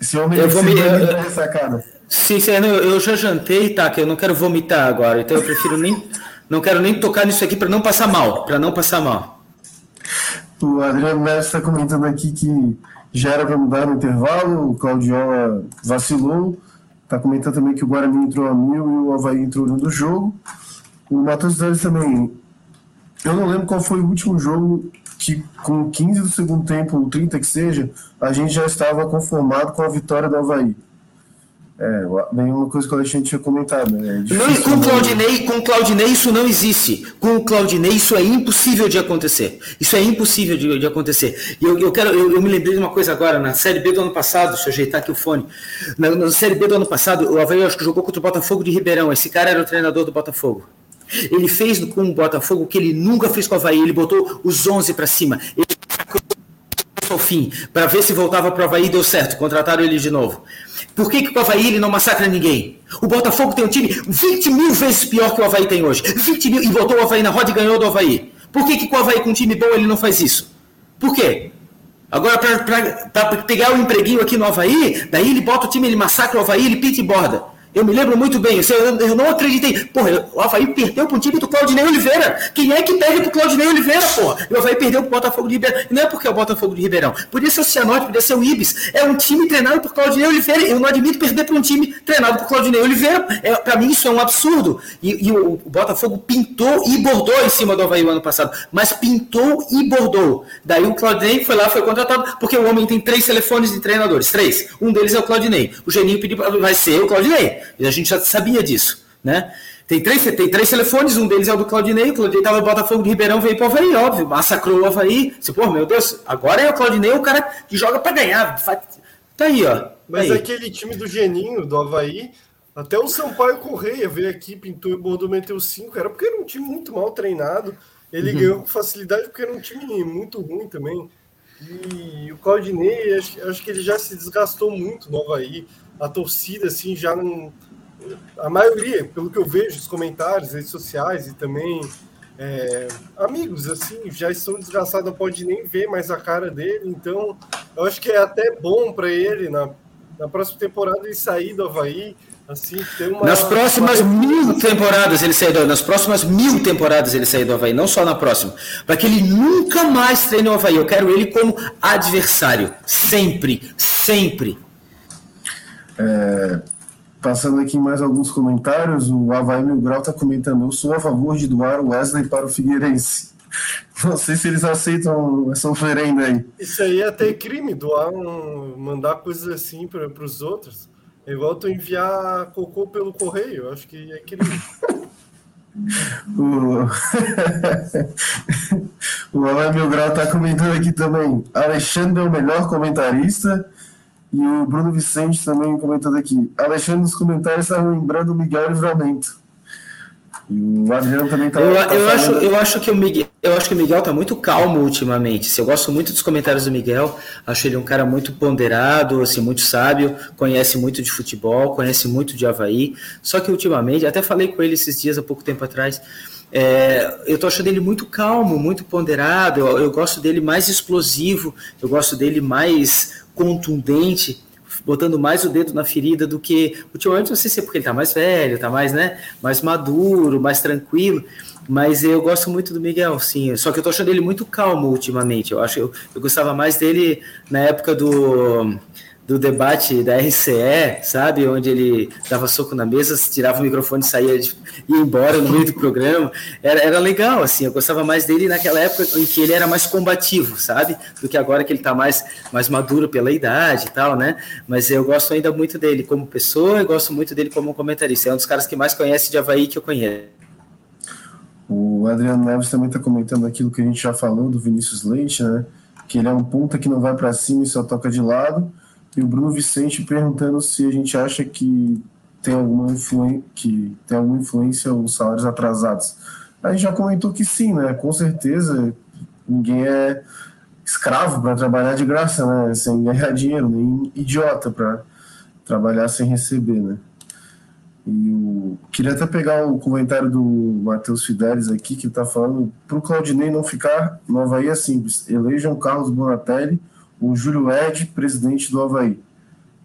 esse homem eu vou me. Sim, sim, eu já jantei, tá? Que eu não quero vomitar agora, então eu prefiro nem. Não quero nem tocar nisso aqui para não passar mal, para não passar mal. O Adriano Neves está comentando aqui que já era para mudar no intervalo, o Claudiola vacilou. Está comentando também que o Guarani entrou a mil e o Havaí entrou no jogo. O Matheus Dantas também. Eu não lembro qual foi o último jogo que, com 15 do segundo tempo, ou 30 que seja, a gente já estava conformado com a vitória do Havaí. É, uma coisa que o Alexandre tinha comentado. Né? É não, com o Claudinei, com Claudinei isso não existe. Com o Claudinei isso é impossível de acontecer. Isso é impossível de, de acontecer. E eu, eu quero, eu, eu, me lembrei de uma coisa agora, na Série B do ano passado, deixa eu ajeitar aqui o fone. Na, na Série B do ano passado, o Havaí acho que jogou contra o Botafogo de Ribeirão. Esse cara era o treinador do Botafogo. Ele fez com o Botafogo o que ele nunca fez com o Havaí. Ele botou os 11 para cima. Ele ao fim, para ver se voltava para o Havaí e deu certo. Contrataram ele de novo. Por que, que o Havaí ele não massacra ninguém? O Botafogo tem um time 20 mil vezes pior que o Havaí tem hoje. 20 mil, e botou o Havaí na roda e ganhou do Havaí. Por que, que o Havaí com um time bom ele não faz isso? Por quê? Agora, para pegar o empreguinho aqui no Havaí, daí ele bota o time, ele massacra o Havaí, ele pinta e borda. Eu me lembro muito bem, eu, não acreditei. Porra, o Havaí perdeu pro time do Claudinei Oliveira. Quem é que perde pro Claudinei Oliveira, porra? O Havaí perdeu pro Botafogo de Ribeirão. Não é porque é o Botafogo de Ribeirão. Podia ser o Cianorte, podia ser o Ibis. É um time treinado por Claudinei Oliveira. Eu não admito perder para um time treinado por Claudinei Oliveira. É, para mim isso é um absurdo. E, e o, o, Botafogo pintou e bordou em cima do Havaí o ano passado. Mas pintou e bordou. Daí o Claudinei foi lá, foi contratado, porque o homem tem três telefones de treinadores. Três. Um deles é o Claudinei. O Geninho pediu, vai ser o Claudinei. E a gente já sabia disso, né? Tem três, tem três telefones, um deles é o do Claudinei, o Claudinei estava no Botafogo de Ribeirão, veio para o Havaí, óbvio, massacrou o Havaí. Você, pô, meu Deus, agora é o Claudinei o cara que joga para ganhar. Tá aí, ó. Mas aí. aquele time do Geninho, do Havaí, até o Sampaio Correia veio aqui, pintou e bordou, meteu cinco, era porque era um time muito mal treinado. Ele uhum. ganhou com facilidade porque era um time muito ruim também. E o Claudinei, acho, acho que ele já se desgastou muito no Havaí. A torcida, assim, já não a maioria, pelo que eu vejo, os comentários, redes sociais e também é, amigos, assim, já estão desgastados, não pode nem ver mais a cara dele. Então, eu acho que é até bom para ele na, na próxima temporada ele sair do Havaí. Assim, ter uma, nas próximas uma... mil temporadas ele sair do nas próximas mil temporadas ele sair do Havaí, não só na próxima, para que ele nunca mais treine o Havaí. Eu quero ele como adversário, sempre, sempre. É, Passando aqui mais alguns comentários, o Havaí Mil Grau está comentando: eu sou a favor de doar o Wesley para o Figueirense. Não sei se eles aceitam essa oferenda aí. Isso aí é até crime, doar um, mandar coisas assim para os outros. É igual tu enviar cocô pelo correio, acho que é crime. o o Mil Grau está comentando aqui também: Alexandre é o melhor comentarista. E o Bruno Vicente também comentando aqui. Alexandre nos comentários está lembrando o Miguel Livramento. E o Adriano também está. Eu, tá eu, acho, eu, acho que o Miguel, eu acho que o Miguel está muito calmo ultimamente. Eu gosto muito dos comentários do Miguel. Acho ele um cara muito ponderado, assim, muito sábio, conhece muito de futebol, conhece muito de Havaí. Só que ultimamente, até falei com ele esses dias há pouco tempo atrás É, eu tô achando ele muito calmo, muito ponderado. Eu, eu gosto dele mais explosivo, eu gosto dele mais contundente botando mais o dedo na ferida do que ultimamente não sei se é porque ele tá mais velho, tá mais, né, mais maduro, mais tranquilo, mas eu gosto muito do Miguel, sim. Só que eu tô achando ele muito calmo ultimamente. Eu acho eu, eu gostava mais dele na época do do debate da RCE, sabe? Onde ele dava soco na mesa, tirava o microfone e saía de, ia embora no meio do programa. Era, era legal, assim. Eu gostava mais dele naquela época em que ele era mais combativo, sabe? Do que agora que ele está mais, mais maduro pela idade e tal, né? Mas eu gosto ainda muito dele como pessoa e gosto muito dele como comentarista. É um dos caras que mais conhece de Havaí que eu conheço. O Adriano Neves também está comentando aquilo que a gente já falou do Vinícius Leite, né? Que ele é um ponta que não vai para cima e só toca de lado e o Bruno Vicente perguntando se a gente acha que tem alguma, influência, que tem alguma influência os salários atrasados. A gente já comentou que sim, né? Com certeza, ninguém é escravo para trabalhar de graça, né? Sem ganhar dinheiro, nem idiota para trabalhar sem receber, né? E o... queria até pegar o comentário do Matheus Fidelis aqui, que está falando para o Claudinei não ficar no Havaí é simples. Elejam Carlos Bonatelli o Júlio Ed, presidente do Havaí.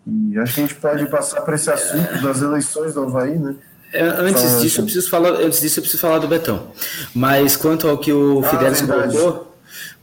E acho que a gente pode passar para esse assunto das eleições do Havaí, né? É, antes disso, eu preciso falar, antes disso, eu preciso falar do Betão. Mas quanto ao que o ah, Fidelis colocou,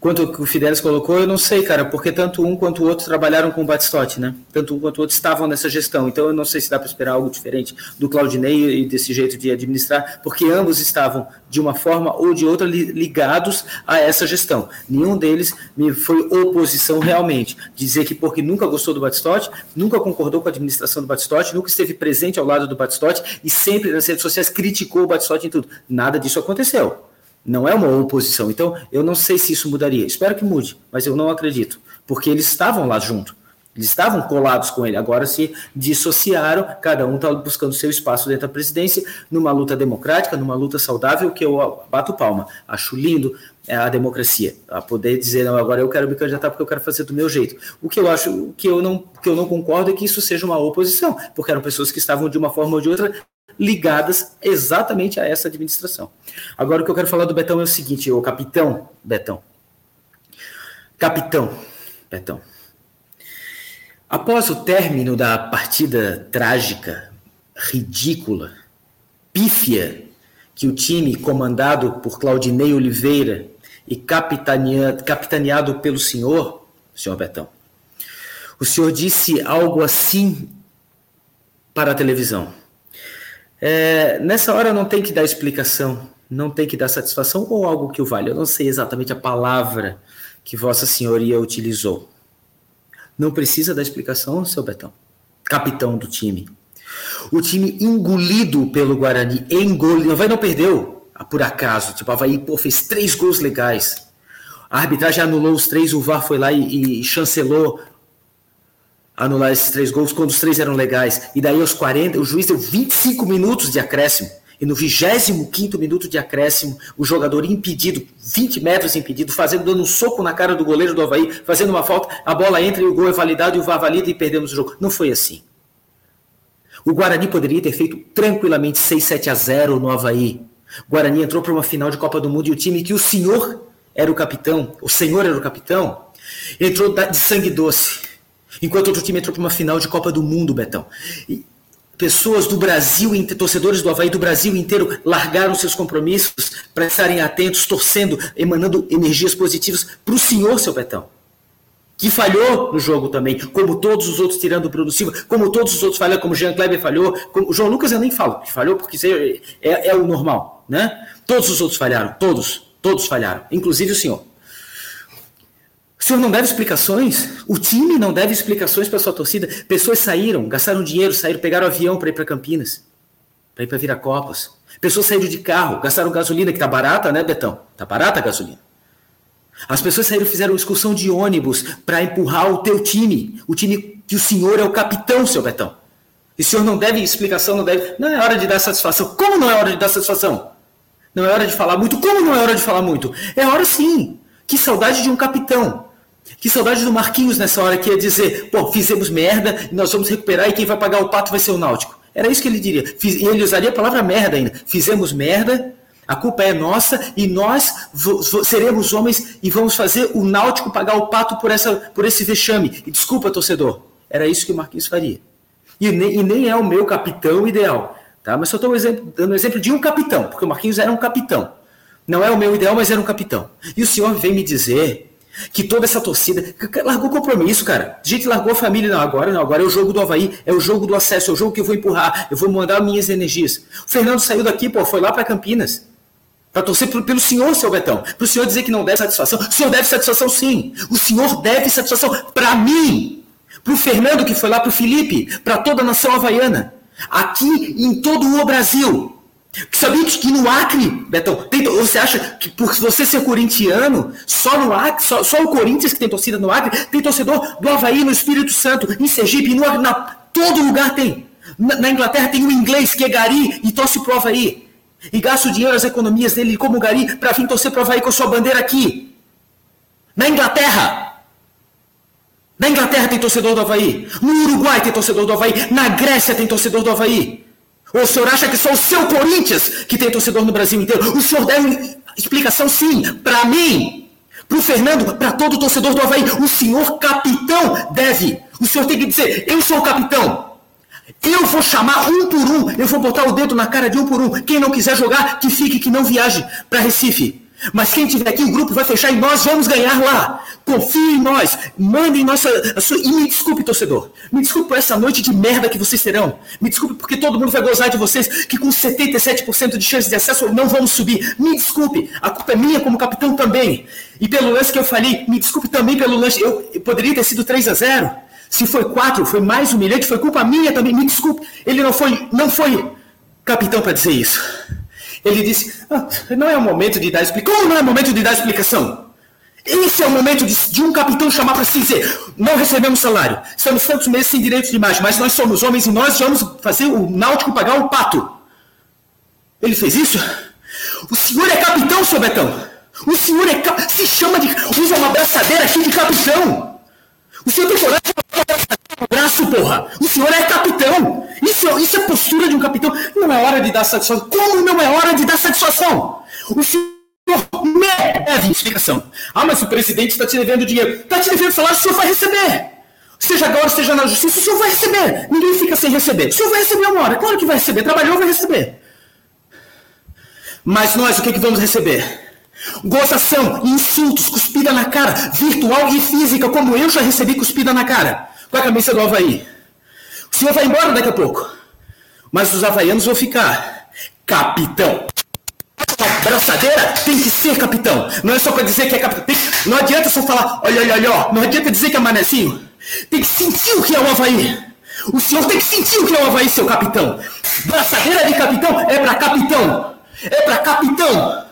Quanto o Fidelis colocou, eu não sei, cara, porque tanto um quanto o outro trabalharam com o Batistotti, né? Tanto um quanto o outro estavam nessa gestão. Então eu não sei se dá para esperar algo diferente do Claudinei e desse jeito de administrar, porque ambos estavam de uma forma ou de outra ligados a essa gestão. Nenhum deles me foi oposição realmente. Dizer que porque nunca gostou do Batistotti, nunca concordou com a administração do Batistotti, nunca esteve presente ao lado do Batistotti e sempre nas redes sociais criticou o Batistotti em tudo. Nada disso aconteceu. Não é uma oposição. Então, eu não sei se isso mudaria. Espero que mude, mas eu não acredito. Porque eles estavam lá junto. Eles estavam colados com ele. Agora se dissociaram, cada um está buscando seu espaço dentro da presidência, numa luta democrática, numa luta saudável, que eu bato palma. Acho lindo é, a democracia. A poder dizer, não, agora eu quero me candidatar porque eu quero fazer do meu jeito. O que eu acho, o que eu não, que eu não concordo é que isso seja uma oposição, porque eram pessoas que estavam de uma forma ou de outra ligadas exatamente a essa administração. Agora o que eu quero falar do Betão é o seguinte, o capitão Betão. Capitão Betão. Após o término da partida trágica, ridícula, pífia, que o time comandado por Claudinei Oliveira e capitaneado, pelo senhor, senhor Betão, o senhor disse algo assim para a televisão. É, nessa hora não tem que dar explicação, não tem que dar satisfação ou algo que o vale. Eu não sei exatamente a palavra que Vossa Senhoria utilizou. Não precisa dar explicação, seu Betão, capitão do time. O time engolido pelo Guarani, engolido, não vai não perdeu, ah, por acaso. Tipo, Havaí pô, fez três gols legais. A arbitragem anulou os três, o VAR foi lá e, e chancelou anular esses três gols quando os três eram legais. E daí aos 40, o juiz deu 25 minutos de acréscimo. E no 25 minuto de acréscimo, o jogador impedido, 20 metros impedido, fazendo, dando um soco na cara do goleiro do Havaí, fazendo uma falta, a bola entra e o gol é validado e o VAR valida e perdemos o jogo. Não foi assim. O Guarani poderia ter feito tranquilamente 6, 7 a 0 no Havaí. O Guarani entrou para uma final de Copa do Mundo e o time que o senhor era o capitão, o senhor era o capitão, entrou de sangue doce Enquanto outro time entrou para uma final de Copa do Mundo, Betão. E pessoas do Brasil, torcedores do Havaí do Brasil inteiro, largaram seus compromissos para estarem atentos, torcendo, emanando energias positivas para o senhor, seu Betão. Que falhou no jogo também, como todos os outros, tirando o Bruno Silva, como todos os outros falharam, como Jean Kleber falhou, como o João Lucas eu nem falo, que falhou porque é, é, é o normal, né? Todos os outros falharam, todos, todos falharam, inclusive o senhor. Senhor não deve explicações? O time não deve explicações para sua torcida? Pessoas saíram, gastaram dinheiro, saíram, pegaram avião para ir para Campinas, para ir para Viracopas. Pessoas saíram de carro, gastaram gasolina, que tá barata, né, Betão? Tá barata a gasolina. As pessoas saíram fizeram excursão de ônibus para empurrar o teu time, o time que o senhor é o capitão, seu Betão. E o senhor não deve explicação, não deve. Não é hora de dar satisfação. Como não é hora de dar satisfação? Não é hora de falar muito. Como não é hora de falar muito? É hora sim. Que saudade de um capitão. Que saudade do Marquinhos nessa hora que ia dizer, pô, fizemos merda, nós vamos recuperar e quem vai pagar o pato vai ser o Náutico. Era isso que ele diria. E ele usaria a palavra merda ainda. Fizemos merda, A culpa é nossa e nós seremos homens e vamos fazer o Náutico pagar o pato por, essa, por esse vexame. E desculpa, torcedor, era isso que o Marquinhos faria. E nem, e nem é o meu capitão ideal. Tá? Mas só estou dando um exemplo de um capitão, porque o Marquinhos era um capitão. Não é o meu ideal, mas era um capitão. E o senhor vem me dizer que toda essa torcida largou compromisso, cara. A gente largou a família, não, agora não, agora é o jogo do Havaí, é o jogo do acesso, é o jogo que eu vou empurrar, eu vou mandar minhas energias. O Fernando saiu daqui, pô, foi lá para Campinas. Para torcer pelo, pelo senhor, seu Betão. Para o senhor dizer que não deve satisfação. O senhor deve satisfação, sim. O senhor deve satisfação para mim. Para o Fernando, que foi lá, para o Felipe, para toda a nação havaiana. Aqui em todo o Brasil. Sabia que no Acre, Betão, tem, você acha que por você ser corintiano, só no Acre, só, só, o Corinthians que tem torcida no Acre, tem torcedor do Havaí no Espírito Santo, em Sergipe, no, na, todo lugar tem. Na, na, Inglaterra tem o inglês que é Gari e torce pro Havaí. E gasta o dinheiro, as economias dele como Gari para vir torcer pro Havaí com a sua bandeira aqui. Na Inglaterra. Na Inglaterra tem torcedor do Havaí. No Uruguai tem torcedor do Havaí. Na Grécia tem torcedor do Havaí. Ou o senhor acha que só o seu Corinthians que tem torcedor no Brasil inteiro? O senhor deve explicação sim, para mim, para o Fernando, para todo torcedor do Havaí. O senhor capitão deve. O senhor tem que dizer, eu sou o capitão. Eu vou chamar um por um, eu vou botar o dedo na cara de um por um. Quem não quiser jogar, que fique, que não viaje para Recife. Mas quem tiver aqui, o grupo vai fechar e nós vamos ganhar lá. Confie em nós. Mandem nossa. E me desculpe, torcedor. Me desculpe por essa noite de merda que vocês terão. Me desculpe porque todo mundo vai gozar de vocês, que com 77% de chance de acesso não vamos subir. Me desculpe. A culpa é minha como capitão também. E pelo lance que eu falei, me desculpe também pelo lance. Eu, eu poderia ter sido 3 a 0 Se foi 4, foi mais humilhante, foi culpa minha também. Me desculpe. Ele não foi, não foi capitão para dizer isso. Ele disse: ah, não é o momento de dar explicação. Como não é o momento de dar explicação? Esse é o momento de, de um capitão chamar para si dizer: não recebemos salário, estamos tantos meses sem direito de imagem, mas nós somos homens e nós vamos fazer o náutico pagar um pato. Ele fez isso? O senhor é capitão, seu Betão. O senhor é se chama de. usa uma braçadeira aqui de capitão. O senhor tem coragem de braço, porra. O senhor é capitão. Isso, isso é postura de um capitão. Não é hora de dar satisfação. Como não é hora de dar satisfação? O senhor deve explicação. Ah, mas o presidente está te devendo dinheiro. Está te devendo salário, o senhor vai receber. Seja agora, seja na justiça, o senhor vai receber. Ninguém fica sem receber. O senhor vai receber uma hora. Claro que vai receber. Trabalhou, vai receber. Mas nós, o que, que vamos receber? Gozação, insultos, cuspida na cara, virtual e física, como eu já recebi cuspida na cara. Com a camisa do Havaí. O senhor vai embora daqui a pouco. Mas os havaianos vão ficar. Capitão. A braçadeira tem que ser capitão. Não é só para dizer que é capitão. Não adianta só falar, olha, olha, olha, Não adianta dizer que é manezinho. Tem que sentir o que é o Havaí. O senhor tem que sentir o que é o Havaí, seu capitão. Braçadeira de capitão é para capitão. É para capitão.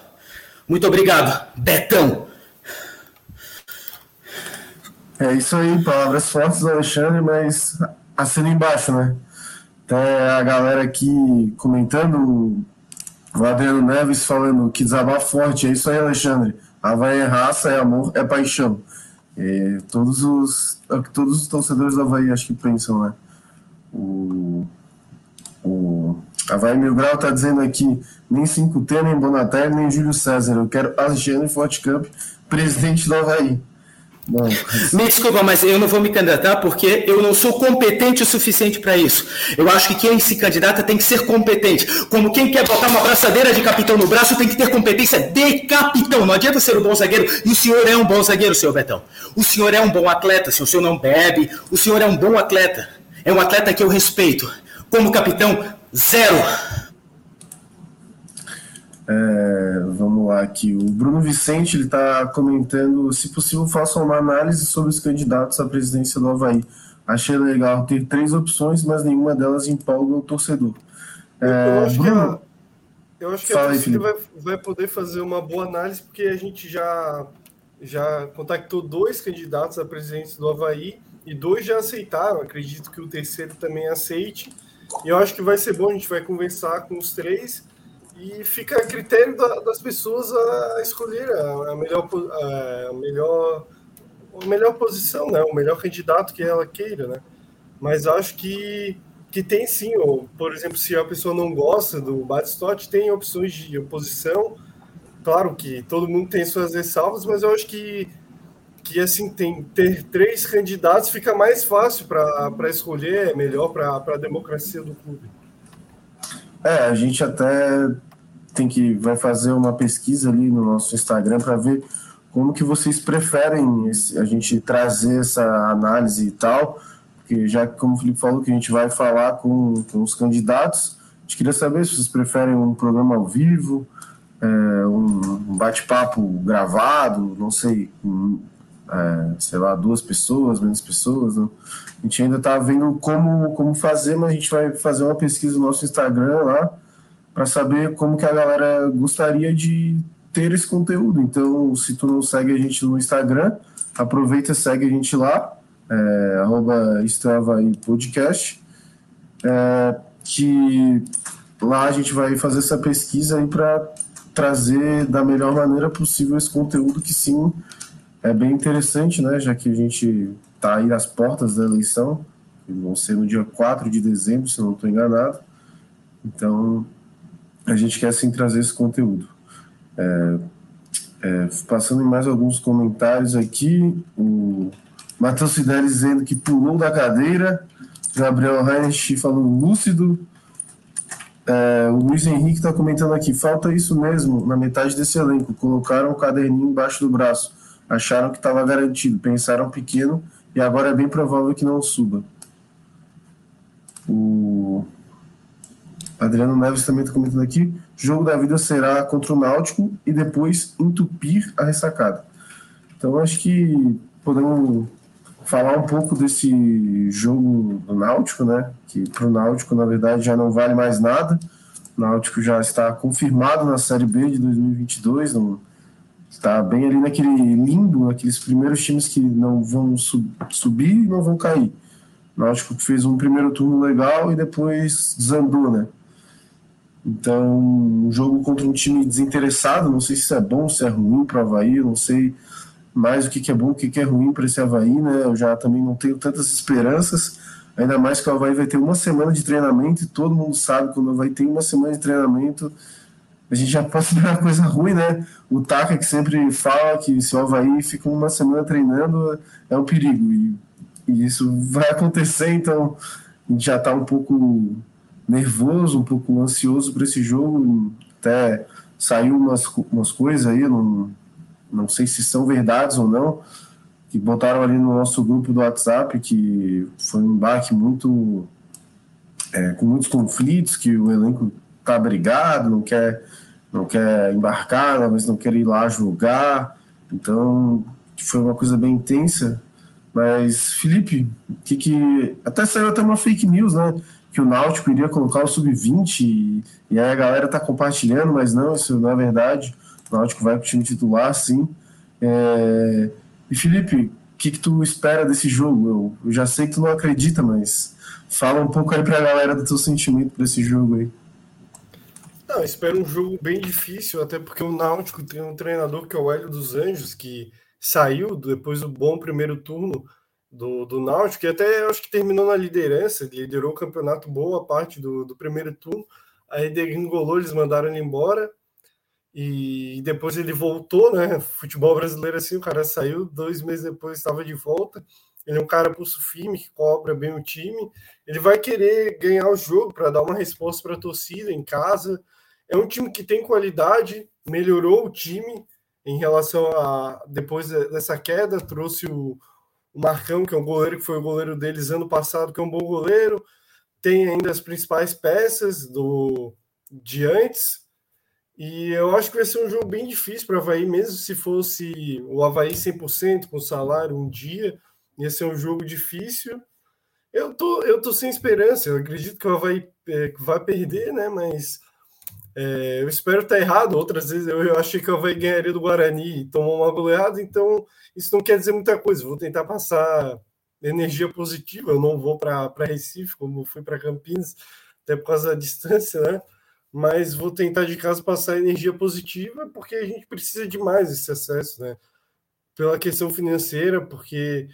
Muito obrigado, Betão. É isso aí, palavras fortes do Alexandre, mas assina embaixo, né? Até a galera aqui comentando, o Adriano Neves falando que desabafo forte, é isso aí, Alexandre. Havaí é raça, é amor, é paixão. É, todos os é todos os torcedores do Havaí acho que pensam, né? O, o Havaí Mil Grau tá dizendo aqui, nem 5T, nem Bonaterra, nem Júlio César. Eu quero Alexandre Forte Camp, presidente do Havaí. Bom, me desculpa, mas eu não vou me candidatar porque eu não sou competente o suficiente para isso. Eu acho que quem se candidata tem que ser competente. Como quem quer botar uma braçadeira de capitão no braço tem que ter competência de capitão. Não adianta ser um bom zagueiro. E o senhor é um bom zagueiro, senhor Betão. O senhor é um bom atleta. Se o senhor não bebe, o senhor é um bom atleta. É um atleta que eu respeito. Como capitão, zero. É, vamos lá aqui. O Bruno Vicente ele está comentando: se possível, faça uma análise sobre os candidatos à presidência do Havaí. Achei legal ter três opções, mas nenhuma delas empolga o torcedor. É, eu acho Bruno, que a, eu acho que a torcida vai, vai poder fazer uma boa análise, porque a gente já, já contactou dois candidatos à presidência do Havaí e dois já aceitaram. Acredito que o terceiro também aceite. E eu acho que vai ser bom, a gente vai conversar com os três e fica a critério da, das pessoas a escolher a, a melhor, a, melhor, a melhor posição, né? o melhor candidato que ela queira. Né? Mas acho que que tem sim, ou, por exemplo, se a pessoa não gosta do Batistote, tem opções de oposição. Claro que todo mundo tem suas ressalvas, mas eu acho que, que assim, tem, ter três candidatos fica mais fácil para escolher, é melhor para a democracia do clube. É, a gente até tem que vai fazer uma pesquisa ali no nosso Instagram para ver como que vocês preferem esse, a gente trazer essa análise e tal porque já como o Felipe falou, que a gente vai falar com, com os candidatos, a gente queria saber se vocês preferem um programa ao vivo, é, um, bate-papo gravado, não sei, um, é, sei lá, duas pessoas, menos pessoas. Né? A gente ainda está vendo como, como fazer, mas a gente vai fazer uma pesquisa no nosso Instagram lá para saber como que a galera gostaria de ter esse conteúdo. Então, se tu não segue a gente no Instagram, aproveita e segue a gente lá é, arroba podcast, é, que lá a gente vai fazer essa pesquisa aí para trazer da melhor maneira possível esse conteúdo que sim é bem interessante, né, já que a gente está aí às portas da eleição, que vão ser no dia 4 de dezembro, se não estou enganado. Então, a gente quer sim trazer esse conteúdo. É, é, passando em mais alguns comentários aqui, o Matheus Fidelis dizendo que pulou da cadeira. Gabriel Heinrich falando lúcido. É, o Luiz Henrique está comentando aqui: falta isso mesmo na metade desse elenco. Colocaram o caderninho embaixo do braço. Acharam que estava garantido. Pensaram pequeno e agora é bem provável que não suba. O Adriano Neves também está comentando aqui: jogo da vida será contra o Náutico e depois entupir a ressacada. Então acho que podemos falar um pouco desse jogo do Náutico, né? Que para o Náutico, na verdade, já não vale mais nada. O Náutico já está confirmado na Série B de 2022, não, está bem ali naquele limbo, aqueles primeiros times que não vão sub, subir e não vão cair. O Náutico fez um primeiro turno legal e depois desandou, né? Então, um jogo contra um time desinteressado, não sei se é bom, se é ruim para o Havaí, não sei mais o que, que é bom, o que, que é ruim para esse Havaí, né? Eu já também não tenho tantas esperanças, ainda mais que o Havaí vai ter uma semana de treinamento e todo mundo sabe quando o Havaí tem uma semana de treinamento, a gente já ver uma coisa ruim, né? O Taka que sempre fala que se o Havaí fica uma semana treinando é um perigo, e, e isso vai acontecer, então a gente já está um pouco nervoso, um pouco ansioso para esse jogo, até saiu umas, umas coisas aí, não não sei se são verdades ou não, que botaram ali no nosso grupo do WhatsApp que foi um embarque muito é, com muitos conflitos, que o elenco tá brigado, não quer não quer embarcar, mas não quer ir lá jogar. Então, foi uma coisa bem intensa. Mas, Felipe, que, que até saiu até uma fake news, né? Que o Náutico iria colocar o sub-20 e, e aí a galera tá compartilhando, mas não, isso não é verdade. O Náutico vai para o time titular, sim. É... E Felipe, o que, que tu espera desse jogo? Eu, eu, já sei que tu não acredita, mas fala um pouco aí para a galera do teu sentimento para esse jogo aí. Não, espero um jogo bem difícil, até porque o Náutico tem um treinador que é o Hélio dos Anjos, que saiu depois do bom primeiro turno do, do Náutico, e até acho que terminou na liderança, liderou o campeonato boa parte do, do primeiro turno, aí degringolou, eles mandaram ele embora, e depois ele voltou, né? Futebol brasileiro assim, o cara saiu, dois meses depois estava de volta. Ele é um cara pulso firme, que cobra bem o time. Ele vai querer ganhar o jogo para dar uma resposta para a torcida em casa. É um time que tem qualidade, melhorou o time em relação a depois dessa queda, trouxe o, o Marcão, que é um goleiro que foi o goleiro deles ano passado, que é um bom goleiro. Tem ainda as principais peças do de antes, e eu acho que vai ser um jogo bem difícil para o Havaí, mesmo se fosse o Havaí 100% com salário um dia, ia ser um jogo difícil. Eu tô, eu tô sem esperança, eu acredito que o Havaí é, vai perder, né? Mas é, eu espero estar errado. Outras vezes eu, eu achei que o Havaí ganharia do Guarani e tomou uma goleada, então isso não quer dizer muita coisa. Vou tentar passar energia positiva. Eu não vou para Recife, como fui para Campinas, até por causa da distância, né? mas vou tentar de casa passar energia positiva, porque a gente precisa de mais esse acesso, né? Pela questão financeira, porque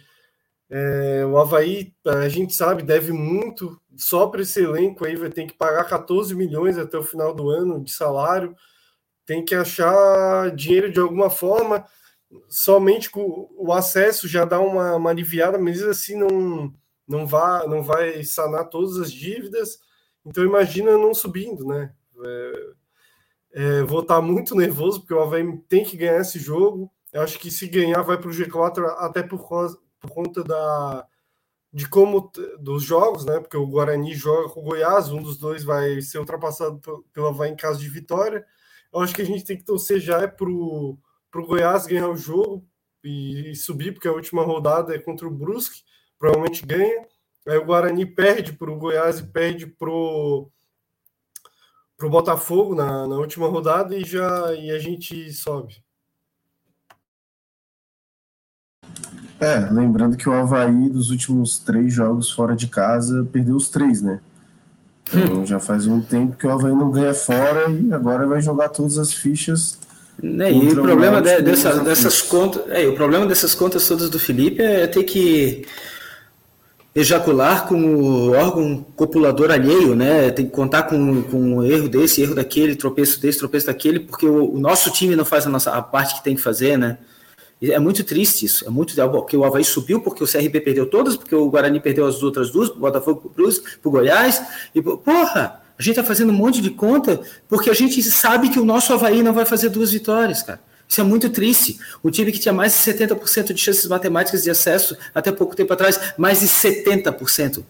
É, o Havaí, a gente sabe, deve muito, só para esse elenco aí vai ter que pagar 14 milhões até o final do ano de salário, tem que achar dinheiro de alguma forma, somente com o acesso já dá uma, uma aliviada, mas assim não, não, vai, não vai sanar todas as dívidas, então imagina não subindo, né? É, é, vou estar muito nervoso, porque o Havaí tem que ganhar esse jogo, eu acho que se ganhar vai para o G4 até por, por conta da, de como dos jogos, né? Porque o Guarani joga com o Goiás, um dos dois vai ser ultrapassado pelo Havaí em caso de vitória. Eu acho que a gente tem que torcer já é pro, pro Goiás ganhar o jogo e, e subir, porque a última rodada é contra o Brusque, provavelmente ganha. Aí o Guarani perde para o Goiás e perde pro pro Botafogo na, na última rodada e já e a gente sobe. É, lembrando que o Havaí, dos últimos três jogos fora de casa, perdeu os três, né? Então já faz um tempo que o Havaí não ganha fora e agora vai jogar todas as fichas. Né, e o problema de, dessa, dessas contas, é, o problema dessas contas todas do Felipe é ter que ejacular com o órgão copulador alheio, né? Tem que contar com, com um erro desse, erro daquele, tropeço desse, tropeço daquele, porque o, o nosso time não faz a, nossa, a parte que tem que fazer, né? É muito triste isso. É muito porque o Havaí subiu, porque o CRB perdeu todas, porque o Guarani perdeu as outras duas, o Botafogo pro pro Goiás. E, porra, a gente tá fazendo um monte de conta porque a gente sabe que o nosso Havaí não vai fazer duas vitórias, cara. Isso é muito triste. O time que tinha mais de 70% de chances matemáticas de acesso até pouco tempo atrás, mais de 70%.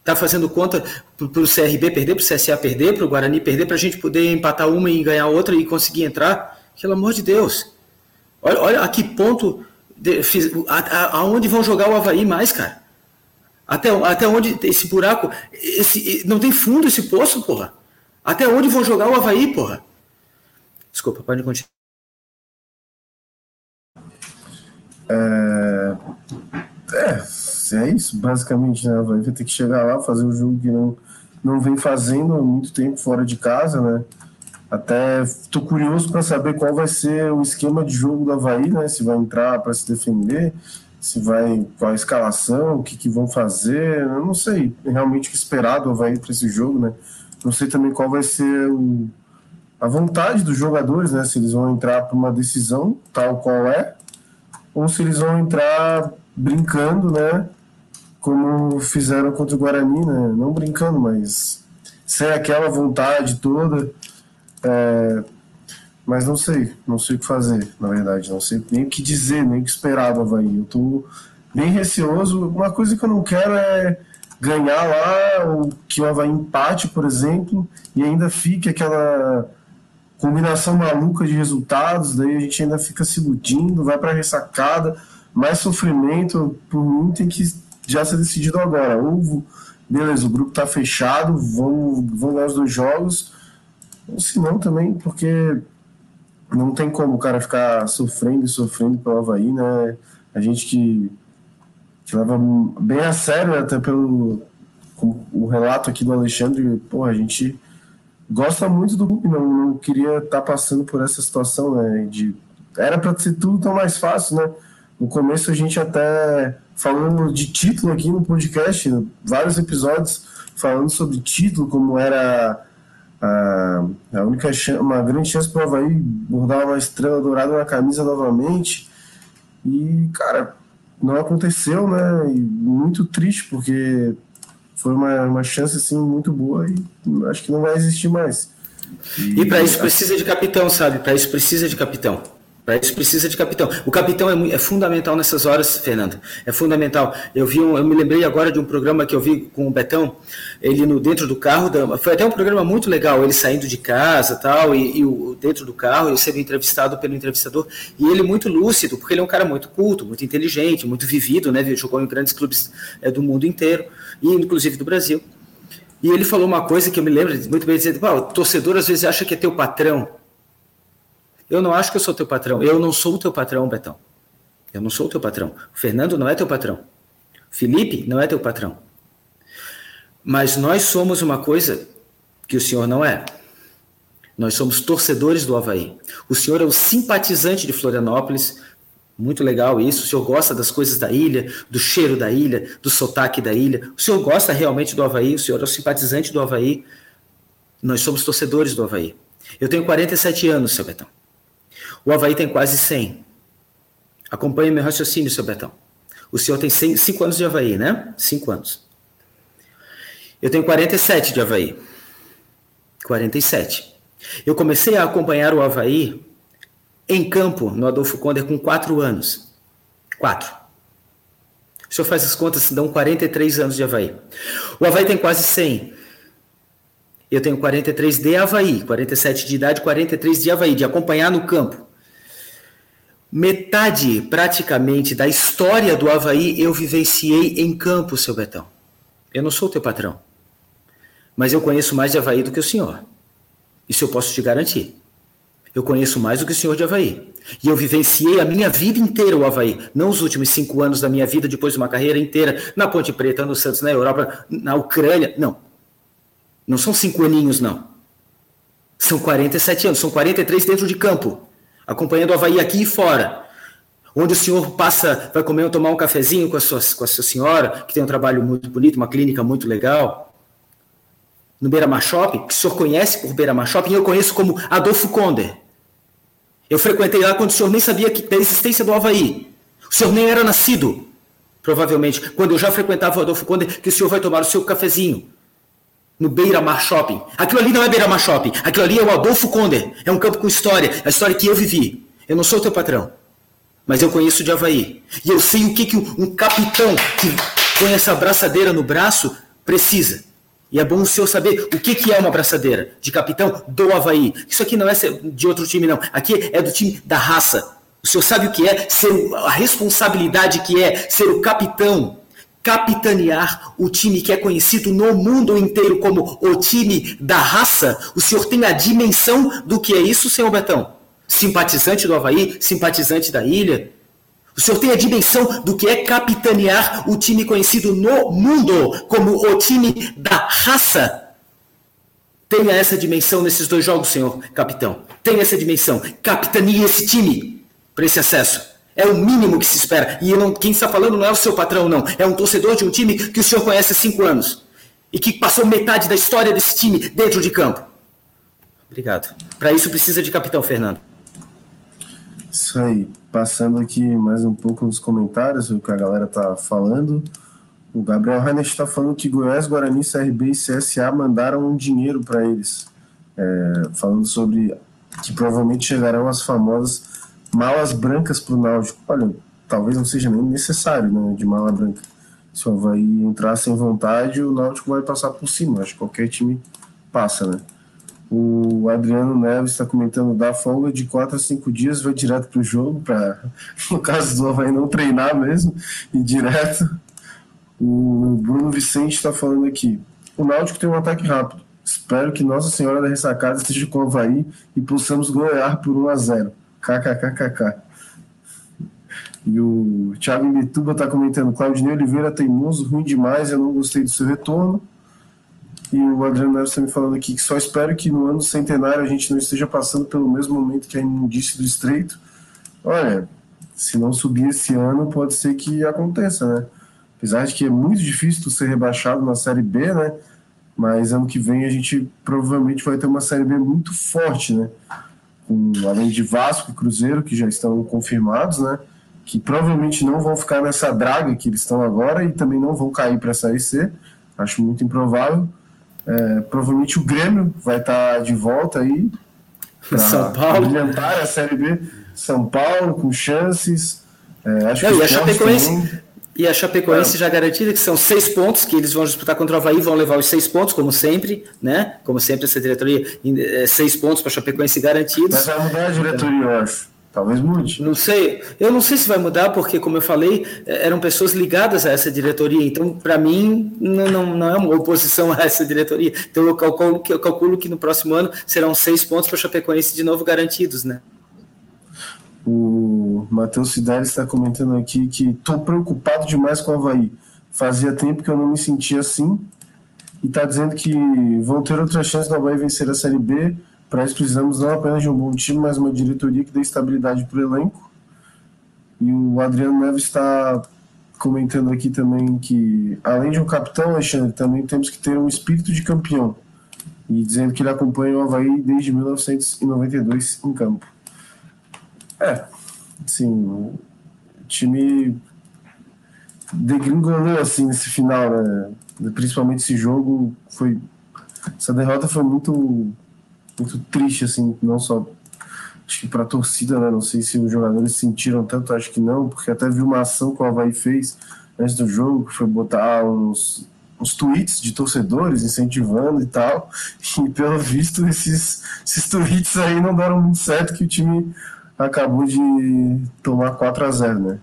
Está fazendo conta para o CRB perder, para o CSA perder, para o Guarani perder, para a gente poder empatar uma e ganhar outra e conseguir entrar. Pelo amor de Deus. Olha, olha a que ponto, de, a, a, aonde vão jogar o Havaí mais, cara. Até, até onde esse buraco, esse, não tem fundo esse poço, porra. Até onde vão jogar o Havaí, porra. Desculpa, pode continuar. É, é, é isso, basicamente, né? Vai ter que chegar lá, fazer o jogo que não, não vem fazendo há muito tempo fora de casa, né? Até estou curioso para saber qual vai ser o esquema de jogo do Havaí, né? Se vai entrar para se defender, se vai qual a escalação, o que, que vão fazer. Eu não sei realmente o que esperar do Havaí para esse jogo, né? Não sei também qual vai ser o, a vontade dos jogadores, né? Se eles vão entrar para uma decisão tal qual é, ou se eles vão entrar brincando, né? Como fizeram contra o Guarani, né? Não brincando, mas sem aquela vontade toda é, mas não sei, não sei o que fazer, na verdade. Não sei nem o que dizer, nem o que esperar do Havaí. Eu tô bem receoso. Uma coisa que eu não quero é ganhar lá, ou que o Havaí empate, por exemplo, e ainda fique aquela combinação maluca de resultados, daí a gente ainda fica se iludindo, vai para ressacada, mais sofrimento. Por mim, tem que já ser decidido agora. Ou, beleza, o grupo tá fechado, vamos, vamos ganhar os dois jogos se não também, porque não tem como o cara ficar sofrendo e sofrendo pelo Havaí, né? A gente que, que leva bem a sério, até pelo o relato aqui do Alexandre, pô, a gente gosta muito do clube, não, não queria estar tá passando por essa situação, né? De, era para ser tudo tão mais fácil, né? No começo a gente até falando de título aqui no podcast, vários episódios falando sobre título, como era a, a única chance, uma grande chance para o Havaí bordar uma estrela dourada na camisa novamente. E, cara, não aconteceu, né? E muito triste, porque foi uma, uma chance assim, muito boa e acho que não vai existir mais. E, e para isso precisa de capitão, sabe? Para isso precisa de capitão. Para isso precisa de capitão. O capitão é, é, fundamental nessas horas, Fernando. É fundamental. Eu vi, um, eu me lembrei agora de um programa que eu vi com o Betão. Ele no dentro do carro, foi até um programa muito legal. Ele saindo de casa, tal, e, e o, dentro do carro, eu sendo entrevistado pelo entrevistador. E ele muito lúcido, porque ele é um cara muito culto, muito inteligente, muito vivido, né? Jogou em grandes clubes é, do mundo inteiro e inclusive do Brasil. E ele falou uma coisa que eu me lembro muito bem, dizendo, o torcedor às vezes acha que é teu patrão. Eu não acho que eu sou teu patrão. Eu não sou o teu patrão, Betão. Eu não sou o teu patrão. O Fernando não é teu patrão. Felipe não é teu patrão. Mas nós somos uma coisa que o senhor não é. Nós somos torcedores do Havaí. O senhor é o simpatizante de Florianópolis, Muito legal isso. O senhor gosta das coisas da ilha, do cheiro da ilha, do sotaque da ilha. O senhor gosta realmente do Havaí, o senhor é o simpatizante do Havaí. Nós somos torcedores do Havaí. Eu tenho 47 anos, seu Betão. O Havaí tem quase 100. Acompanhe meu raciocínio, seu Betão. O senhor tem 5 anos de Havaí, né? 5 anos. Eu tenho 47 de Havaí. 47. Eu comecei a acompanhar o Havaí em campo no Adolfo Conde com 4 anos. 4. O senhor faz as contas, dão 43 anos de Havaí. O Havaí tem quase 100. Eu tenho 43 de Havaí, 47 de idade, 43 de Havaí, de acompanhar no campo. Metade, praticamente, da história do Havaí eu vivenciei em campo, seu Betão. Eu não sou teu patrão. Mas eu conheço mais de Havaí do que o senhor. Isso eu posso te garantir. Eu conheço mais do que o senhor de Havaí. E eu vivenciei a minha vida inteira o Havaí. Não os últimos cinco anos da minha vida, depois de uma carreira inteira na Ponte Preta, no Santos, na Europa, na Ucrânia. Não. Não são cinco aninhos, não. São 47 anos, são 43 dentro de campo acompanhando o Havaí aqui e fora. Onde o senhor passa, vai comer ou tomar um cafezinho com a, sua, com a sua senhora, que tem um trabalho muito bonito, uma clínica muito legal. No Beira Mar Shopping, que o senhor conhece por Beira Mar Shopping, eu conheço como Adolfo Konder. Eu frequentei lá quando o senhor nem sabia que, da existência do Havaí. O senhor nem era nascido, provavelmente. Quando eu já frequentava o Adolfo Konder, que o senhor vai tomar o seu cafezinho no Beira Mar Shopping. Aquilo ali não é Beira Mar Shopping, aquilo ali é o Adolfo Konder. É um campo com história, a história que eu vivi. Eu não sou teu patrão, mas eu conheço de Havaí. E eu sei o que, que um capitão que põe essa braçadeira no braço precisa. E é bom o senhor saber o que, que é uma braçadeira de capitão do Havaí. Isso aqui não é de outro time, não. Aqui é do time da raça. O senhor sabe o que é ser a responsabilidade que é ser o capitão capitanear o time que é conhecido no mundo inteiro como o time da raça, o senhor tem a dimensão do que é isso, senhor Betão? Simpatizante do Havaí, simpatizante da ilha? O senhor tem a dimensão do que é capitanear o time conhecido no mundo como o time da raça? Tenha essa dimensão nesses dois jogos, senhor capitão. Tenha essa dimensão. Capitanie esse time para esse acesso. É o mínimo que se espera. E não, quem está falando não é o seu patrão, não. É um torcedor de um time que o senhor conhece há cinco anos. E que passou metade da história desse time dentro de campo. Obrigado. Para isso precisa de capitão, Fernando. Isso aí. Passando aqui mais um pouco nos comentários, o que a galera tá falando. O Gabriel Reiner está falando que Goiás, Guarani, CRB e CSA mandaram um dinheiro para eles. É, falando sobre que provavelmente chegarão as famosas malas brancas para o Náutico. Olha, talvez não seja nem necessário né, de mala branca. Se o Havaí entrar sem vontade, o Náutico vai passar por cima. Acho que qualquer time passa, né? O Adriano Neves está comentando da folga de 4 a 5 dias, vai direto para o jogo, para, no caso do Havaí, não treinar mesmo, e direto. O Bruno Vicente está falando aqui. O Náutico tem um ataque rápido. Espero que Nossa Senhora da Ressacada esteja com o Havaí e possamos golear por 1 a 0 KKKKK. E o Thiago Mituba está comentando: Claudinei Oliveira teimoso, ruim demais, eu não gostei do seu retorno. E o Adriano Neves está me falando aqui que só espero que no ano centenário a gente não esteja passando pelo mesmo momento que a imundície do estreito. Olha, se não subir esse ano, pode ser que aconteça, né? Apesar de que é muito difícil ser rebaixado na Série B, né? Mas ano que vem a gente provavelmente vai ter uma Série B muito forte, né? Com, além de Vasco e Cruzeiro, que já estão confirmados, né? Que provavelmente não vão ficar nessa draga que eles estão agora e também não vão cair para a Série C. Acho muito improvável. É, provavelmente o Grêmio vai estar tá de volta aí para alimentar a Série B. São Paulo com chances. É, acho não, que e a Chapecoense, e a Chapecoense é. já garantida que são seis pontos que eles vão disputar contra o Havaí, vão levar os seis pontos, como sempre, né? Como sempre, essa diretoria, é, seis pontos para a Chapecoense garantidos. Mas vai mudar a diretoria, eu acho. Talvez mude. Não sei. Eu não sei se vai mudar, porque, como eu falei, é, eram pessoas ligadas a essa diretoria. Então, para mim, não, não, não, é uma oposição a essa diretoria. Então, eu calculo, eu calculo que no próximo ano serão seis pontos para a Chapecoense de novo garantidos, né? O Matheus Cidade está comentando aqui que estou preocupado demais com o Havaí. Fazia tempo que eu não me sentia assim. E está dizendo que vão ter outras chances do Havaí vencer a Série B. Para isso precisamos não apenas de um bom time, mas uma diretoria que dê estabilidade para o elenco. E o Adriano Neves está comentando aqui também que, além de um capitão, Alexandre, também temos que ter um espírito de campeão. E dizendo que ele acompanha o Havaí desde 1992 em campo. É, sim, o time degringolou assim nesse final, né? Principalmente esse jogo foi essa derrota foi muito muito triste assim, não só acho que para torcida, né? Não sei se os jogadores sentiram tanto, acho que não, porque até vi uma ação que o Havaí fez antes do jogo, que foi botar uns, uns tweets de torcedores incentivando e tal. E pelo visto, esses, esses tweets aí não deram muito certo, que o time acabou de tomar 4 a 0 né?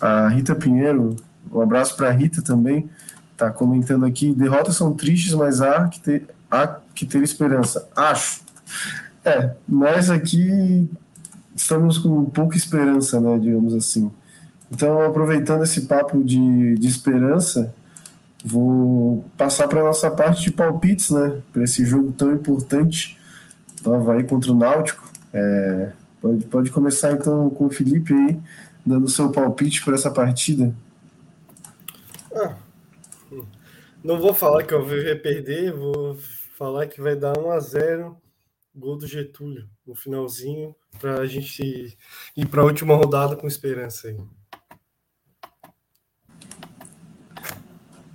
A Rita Pinheiro, um abraço para a Rita também, tá comentando aqui: derrotas são tristes, mas há que ter, há que ter esperança. Acho. É, nós aqui estamos com pouca esperança, né, digamos assim. Então, aproveitando esse papo de, de esperança, vou passar para a nossa parte de palpites, né, para esse jogo tão importante do Havaí contra o Náutico. É, pode, pode começar então com o Felipe aí, dando seu palpite para essa partida. Ah, não vou falar que eu vou perder, vou falar que vai dar 1 a 0 gol do Getúlio no finalzinho, para a gente ir para a última rodada com esperança aí.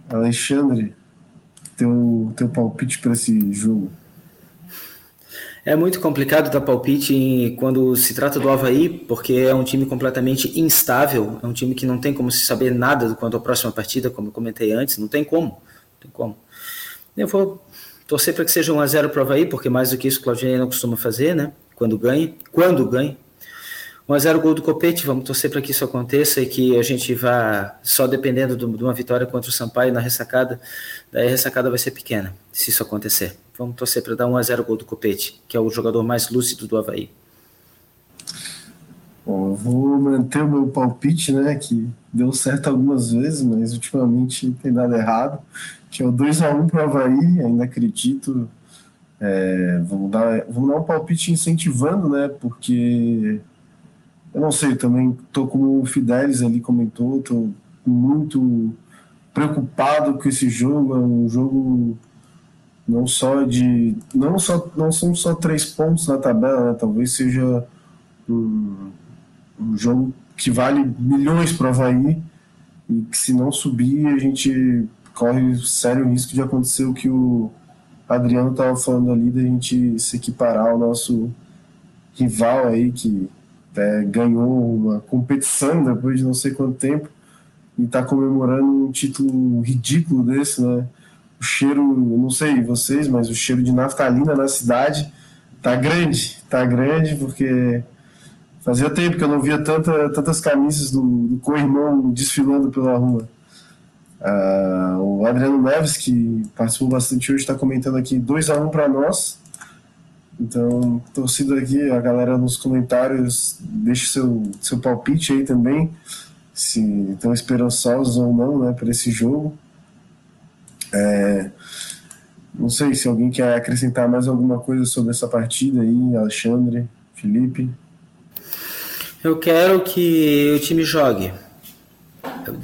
Alexandre, teu, teu palpite para esse jogo? É muito complicado dar palpite quando se trata do Havaí, porque é um time completamente instável, é um time que não tem como se saber nada quanto à próxima partida, como eu comentei antes, não tem como. Não tem como. Eu vou Torcer para que seja 1 a 0 para o Havaí, porque mais do que isso o Claudinei não costuma fazer, né? Quando ganha, quando ganha. 1 a 0 gol do Copete, vamos torcer para que isso aconteça e que a gente vá só dependendo de uma vitória contra o Sampaio na ressacada, daí a ressacada vai ser pequena, se isso acontecer. Vamos torcer para dar 1 a 0 gol do Copete, que é o jogador mais lúcido do Havaí. Bom, vou manter o meu palpite, né, que deu certo algumas vezes, mas ultimamente tem dado errado que é o 2x1 para o Havaí, ainda acredito. É, vamos, dar, vamos dar um palpite incentivando, né? Porque eu não sei, também tô como o Fidelis ali comentou, tô muito preocupado com esse jogo, é um jogo não só de não só não são só três pontos na tabela, né? talvez seja um, um jogo que vale milhões para o Havaí e que se não subir a gente corre sério risco de acontecer o que o Adriano estava falando ali, da gente se equiparar ao nosso rival aí, que é, ganhou uma competição depois de não sei quanto tempo e está comemorando um título ridículo desse, né? O cheiro, não sei vocês, mas o cheiro de naftalina na cidade tá grande, tá grande, porque fazia tempo que eu não via tanta, tantas camisas do, do co-irmão desfilando pela rua. Uh, o Adriano Neves, que participou bastante hoje, está comentando aqui 2 a 1 um para nós. Então, torcida aqui, a galera nos comentários, deixe seu, seu palpite aí também, se estão esperançosos ou não né, para esse jogo. É, não sei se alguém quer acrescentar mais alguma coisa sobre essa partida aí, Alexandre, Felipe. Eu quero que o time jogue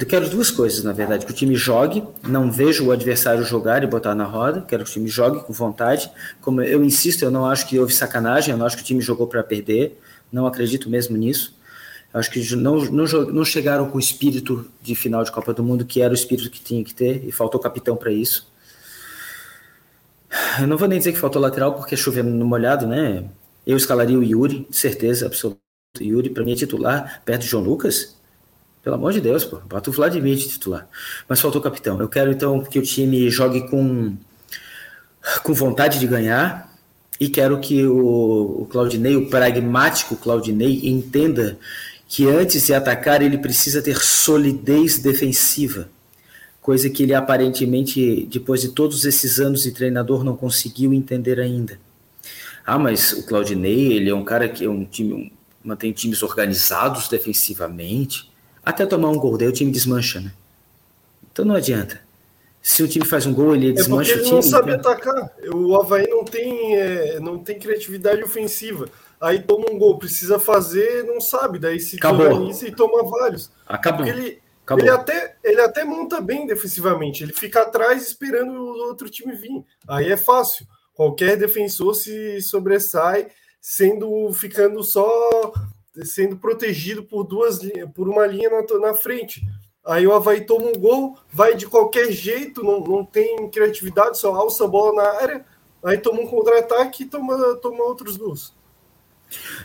eu quero duas coisas, na verdade: que o time jogue, não vejo o adversário jogar e botar na roda, quero que o time jogue com vontade. Como eu insisto, eu não acho que houve sacanagem, eu não acho que o time jogou para perder, não acredito mesmo nisso. Acho que não, não, não chegaram com o espírito de final de Copa do Mundo, que era o espírito que tinha que ter, e faltou capitão para isso. Eu não vou nem dizer que faltou lateral, porque chovendo no molhado, né? Eu escalaria o Yuri, certeza absoluta. Yuri, para mim, é titular, perto de João Lucas pelo amor de Deus, pô, bota o Vladimir de titular. Mas faltou capitão. Eu quero então que o time jogue com, com vontade de ganhar e quero que o, o Claudinei, o pragmático Claudinei, entenda que antes de atacar ele precisa ter solidez defensiva, coisa que ele aparentemente, depois de todos esses anos de treinador, não conseguiu entender ainda. Ah, mas o Claudinei, ele é um cara que é um time, mantém times organizados defensivamente até tomar um gol, daí o time desmancha, né? Então não adianta. Se o time faz um gol, ele desmancha é porque ele o time. não sabe então... atacar. O Havaí não tem, é, não tem criatividade ofensiva. Aí toma um gol, precisa fazer, não sabe, daí se organiza e toma vários. Acabou. Porque ele, ele, até, ele até monta bem defensivamente, ele fica atrás esperando o outro time vir. Aí é fácil. Qualquer defensor se sobressai sendo ficando só sendo protegido por duas por uma linha na, na frente. Aí o Havaí toma um gol, vai de qualquer jeito, não, não tem criatividade, só alça a bola na área, aí toma um contra-ataque e toma, toma outros gols.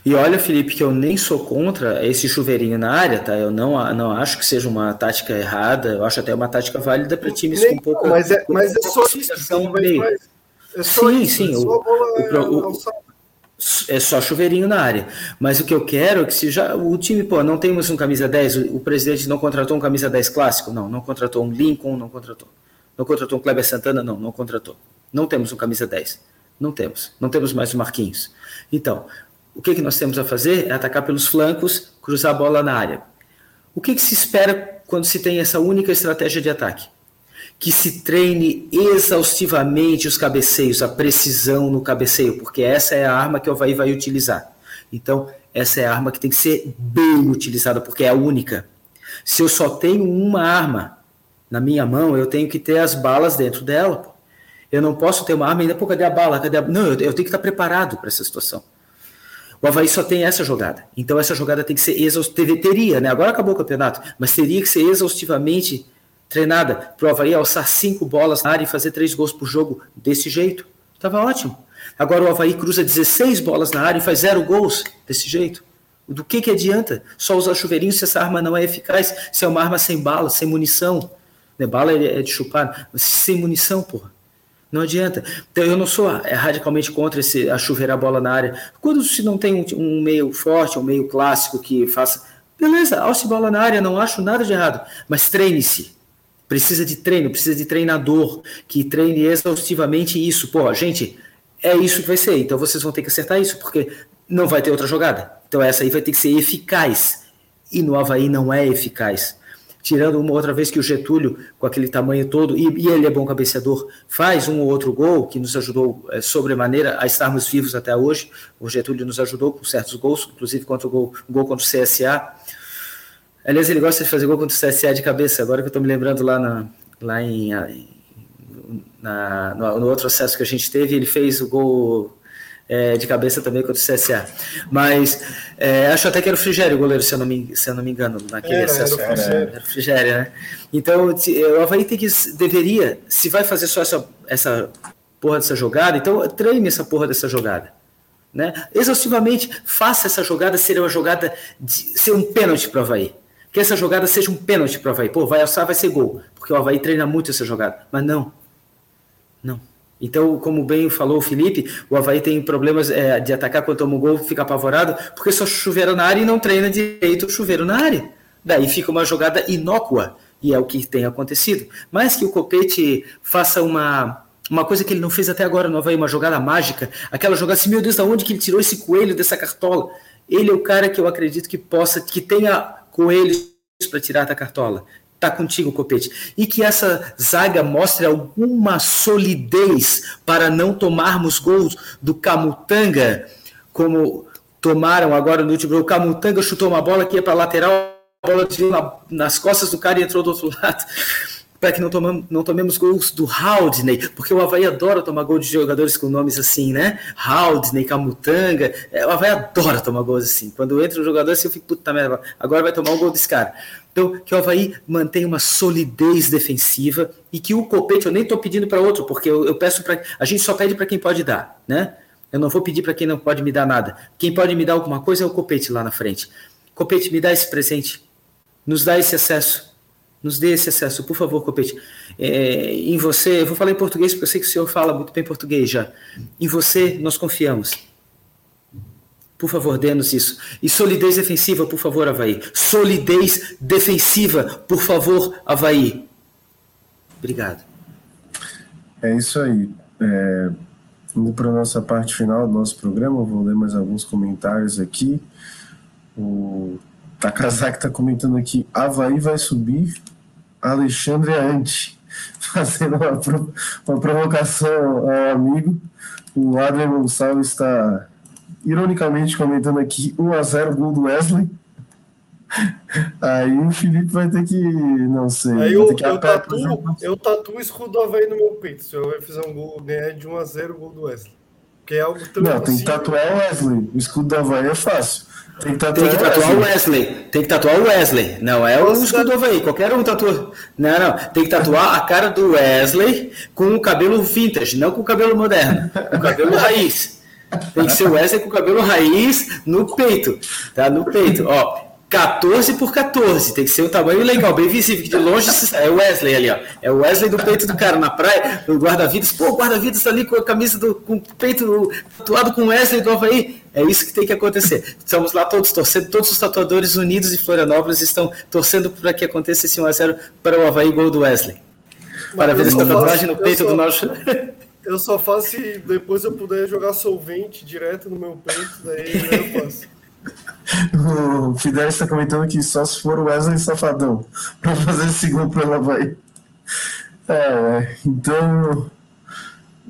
E olha, Felipe, que eu nem sou contra esse chuveirinho na área, tá? Eu não, não acho que seja uma tática errada, eu acho até uma tática válida para times nem, com pouca. Mas é, mas é só isso. É só sim, isso, sim. É só o, o, o, é só chuveirinho na área. Mas o que eu quero é que se já o time, pô, não temos um camisa 10, o, o presidente não contratou um camisa 10 clássico? Não, não contratou um Lincoln, não contratou. Não contratou um Kleber Santana? Não, não contratou. Não temos um camisa 10. Não temos. Não temos mais o Marquinhos. Então, o que, que nós temos a fazer é atacar pelos flancos, cruzar a bola na área. O que, que se espera quando se tem essa única estratégia de ataque? que se treine exaustivamente os cabeceios, a precisão no cabeceio, porque essa é a arma que o Havaí vai utilizar. Então, essa é a arma que tem que ser bem utilizada, porque é a única. Se eu só tenho uma arma na minha mão, eu tenho que ter as balas dentro dela. Eu não posso ter uma arma ainda, pô, cadê a bala? Cadê a... Não, eu tenho que estar preparado para essa situação. O Havaí só tem essa jogada. Então, essa jogada tem que ser exaustiva. Teria, né? Agora acabou o campeonato, mas teria que ser exaustivamente treinada para o Havaí alçar cinco bolas na área e fazer três gols por jogo desse jeito. Estava ótimo. Agora o Havaí cruza 16 bolas na área e faz zero gols desse jeito. Do que, que adianta só usar chuveirinho se essa arma não é eficaz? Se é uma arma sem bala, sem munição. Né? Bala é de chupar, mas sem munição, porra. Não adianta. Então, eu não sou é, radicalmente contra esse, a chuveirar a bola na área. Quando se não tem um, um meio forte, um meio clássico que faça. Beleza, alce bola na área, não acho nada de errado. Mas treine-se. Precisa de treino, precisa de treinador que treine exaustivamente isso. Pô, gente, é isso que vai ser. Então vocês vão ter que acertar isso, porque não vai ter outra jogada. Então essa aí vai ter que ser eficaz. E no Havaí não é eficaz. Tirando uma outra vez que o Getúlio, com aquele tamanho todo, e, e ele é bom cabeceador, faz um ou outro gol que nos ajudou é, sobremaneira a estarmos vivos até hoje. O Getúlio nos ajudou com certos gols, inclusive contra o gol, o gol contra o CSA. Aliás, ele gosta de fazer gol contra o CSA de cabeça. Agora que eu estou me lembrando lá, na, lá em, na, no, no, outro acesso que a gente teve, ele fez o gol é, de cabeça também contra o CSA. Mas é, acho até que era o Frigério o goleiro, se eu não me, se eu não me engano, naquele era, acesso. Era o Frigério. Era o Frigério, né? Então, o Havaí tem que, deveria, se vai fazer só essa, essa porra dessa jogada, então treine essa porra dessa jogada. Né? Exaustivamente, faça essa jogada ser uma jogada, de, ser um pênalti para o Havaí que essa jogada seja um pênalti para o Havaí. Pô, vai alçar, vai ser gol. Porque o Havaí treina muito essa jogada. Mas não. Não. Então, como bem falou o Felipe, o Havaí tem problemas é, de atacar quando toma gol, fica apavorado, porque só chuveiro na área e não treina direito o chuveiro na área. Daí fica uma jogada inócua, e é o que tem acontecido. Mas que o Copete faça uma, uma coisa que ele não fez até agora no Havaí, uma jogada mágica, aquela jogada assim, meu Deus, da onde que ele tirou esse coelho dessa cartola? Ele é o cara que eu acredito que possa, que tenha coelhos para tirar da cartola. Tá contigo, Copete. E que essa zaga mostre alguma solidez para não tomarmos gols do Camutanga, como tomaram agora no último jogo. O Camutanga chutou uma bola que ia para lateral, a bola desviou na, nas costas do cara e entrou do outro lado para que não, tomamos, não tomemos gols do Haldney, porque o Havaí adora tomar gol de jogadores com nomes assim, né? Haldney, Camutanga, é, o Havaí adora tomar gols assim. Quando entra um jogador assim, eu fico, puta merda, agora vai tomar um gol desse cara. Então, que o Havaí mantenha uma solidez defensiva e que o Copete, eu nem estou pedindo para outro, porque eu, eu peço para. A gente só pede para quem pode dar, né? Eu não vou pedir para quem não pode me dar nada. Quem pode me dar alguma coisa é o Copete lá na frente. Copete, me dá esse presente. Nos dá esse acesso nos dê esse acesso, por favor, Copete. É, em você, eu vou falar em português porque eu sei que o senhor fala muito bem português já. Em você nós confiamos. Por favor, dê-nos isso. E solidez defensiva, por favor, Havaí. Solidez defensiva, por favor, Havaí. Obrigado. É isso aí. É, indo para a nossa parte final do nosso programa, vou ler mais alguns comentários aqui. O Takazaki está comentando aqui: Havaí vai subir Alexandre Ante, fazendo uma, uma provocação ao amigo. O Adrian Gonçalves está ironicamente comentando aqui, 1x0 gol do Wesley. Aí o Felipe vai ter que. Não sei. Aí eu, eu, tatuo, eu tatuo o escudo do Havaí no meu peito. Se eu fizer um gol, ganhar de 1x0 o gol do Wesley. Que é algo tão Não, tem que tatuar o Wesley. O escudo do Havaí é fácil. Tem que tatuar, tem que tatuar o Wesley. Tem que tatuar o Wesley. Não é o escudo do Havaí. Qualquer um tatua. Não, não. Tem que tatuar a cara do Wesley com o cabelo vintage, não com o cabelo moderno. Com o cabelo raiz. Tem que ser o Wesley com o cabelo raiz no peito. Tá? No peito. Ó, 14 por 14, tem que ser um tamanho legal, bem visível, que de longe é o Wesley ali, ó. É o Wesley do peito do cara na praia, o guarda-vidas. Pô, o guarda-vidas tá ali com a camisa do com o peito tatuado com o Wesley do Havaí. É isso que tem que acontecer. Estamos lá todos torcendo, todos os tatuadores unidos de Florianópolis estão torcendo para que aconteça esse 1x0 para o Havaí gol do Wesley. Para ver essa tatuagem no peito só, do nosso. Eu só faço se depois eu puder jogar solvente direto no meu peito, daí eu faço. O Fidel está comentando que só se for o Wesley Safadão para fazer esse gol para o Havaí. É, então.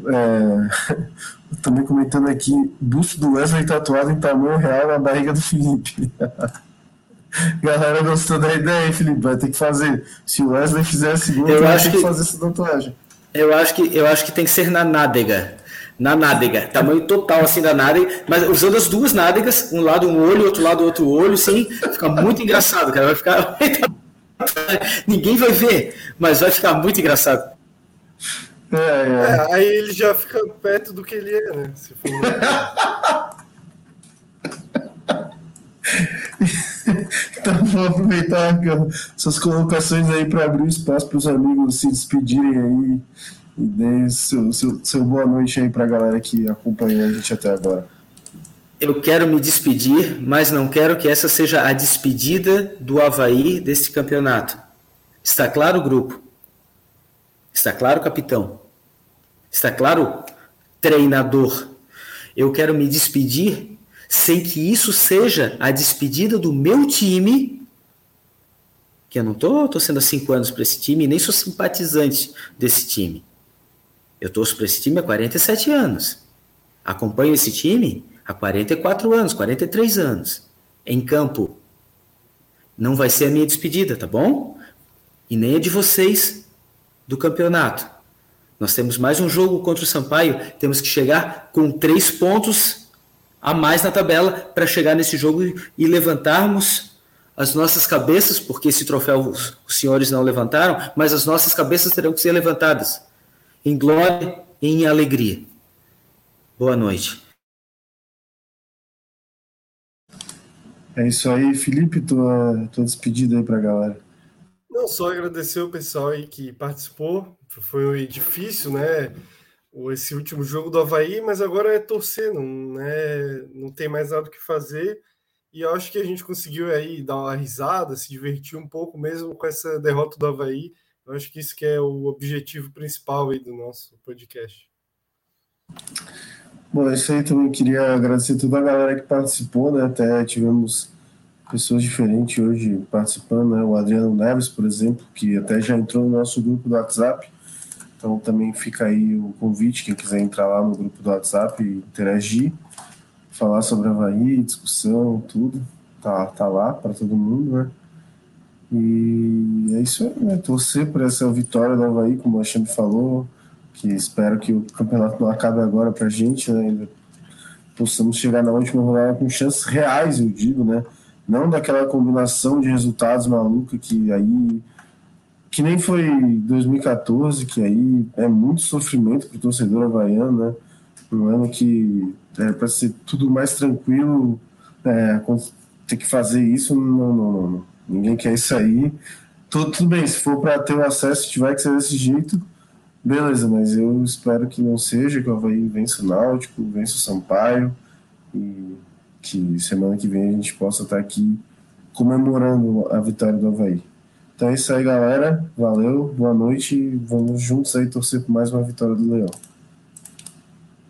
É, também comentando aqui: busto do Wesley tatuado em tamanho real na barriga do Felipe. Galera gostou da ideia, hein, Felipe? Vai ter que fazer. Se o Wesley fizer esse gol, vai ter que, que fazer essa tatuagem. Eu acho, que, eu acho que tem que ser na nádega na nádega, tamanho total assim da nádega, mas usando as duas nádegas, um lado um olho, outro lado outro olho, sim, fica muito engraçado, cara, vai ficar ninguém vai ver, mas vai ficar muito engraçado. É, é. É, aí ele já fica perto do que ele é, né? Se for... então vou aproveitar suas colocações aí para abrir espaço para os amigos se despedirem aí e dê seu, seu, seu boa noite aí para a galera que acompanhou a gente até agora. Eu quero me despedir, mas não quero que essa seja a despedida do Havaí desse campeonato. Está claro, grupo? Está claro, capitão? Está claro, treinador? Eu quero me despedir sem que isso seja a despedida do meu time que eu não estou torcendo há cinco anos para esse time, nem sou simpatizante desse time. Eu torço para esse time há 47 anos. Acompanho esse time há 44 anos, 43 anos. Em campo. Não vai ser a minha despedida, tá bom? E nem a de vocês do campeonato. Nós temos mais um jogo contra o Sampaio. Temos que chegar com três pontos a mais na tabela para chegar nesse jogo e levantarmos as nossas cabeças, porque esse troféu os, senhores não levantaram, mas as nossas cabeças terão que ser levantadas em glória e em alegria. Boa noite. É isso aí, Felipe, tua, tua despedida aí para a galera. Não, só agradecer o pessoal aí que participou. Foi difícil, né? Esse último jogo do Havaí, mas agora é torcer, não, né? não tem mais nada o que fazer. E eu acho que a gente conseguiu aí dar uma risada, se divertir um pouco mesmo com essa derrota do Havaí. Eu acho que isso que é o objetivo principal aí do nosso podcast. Bom, é isso aí também queria agradecer toda a galera que participou, né? Até tivemos pessoas diferentes hoje participando, né? O Adriano Neves, por exemplo, que até já entrou no nosso grupo do WhatsApp. Então também fica aí o convite, quem quiser entrar lá no grupo do WhatsApp e interagir, falar sobre Havaí, discussão, tudo. Tá, tá lá para todo mundo, né? E é isso aí, né? Torcer por essa vitória do Havaí, como o Alexandre falou, que espero que o campeonato não acabe agora pra gente, né? Ainda possamos chegar na última rodada com chances reais, eu digo, né? Não daquela combinação de resultados maluca que aí. Que nem foi 2014, que aí é muito sofrimento pro torcedor havaiano, né? Um ano que era para ser tudo mais tranquilo, é, ter que fazer isso, não, não, não. não Ninguém quer isso aí. Tudo, tudo bem, se for para ter o acesso, tiver que ser desse jeito, beleza, mas eu espero que não seja, que o Havaí vença o Náutico, vença o Sampaio e que semana que vem a gente possa estar aqui comemorando a vitória do Havaí. Então é isso aí, galera. Valeu, boa noite. Vamos juntos aí torcer por mais uma vitória do Leão.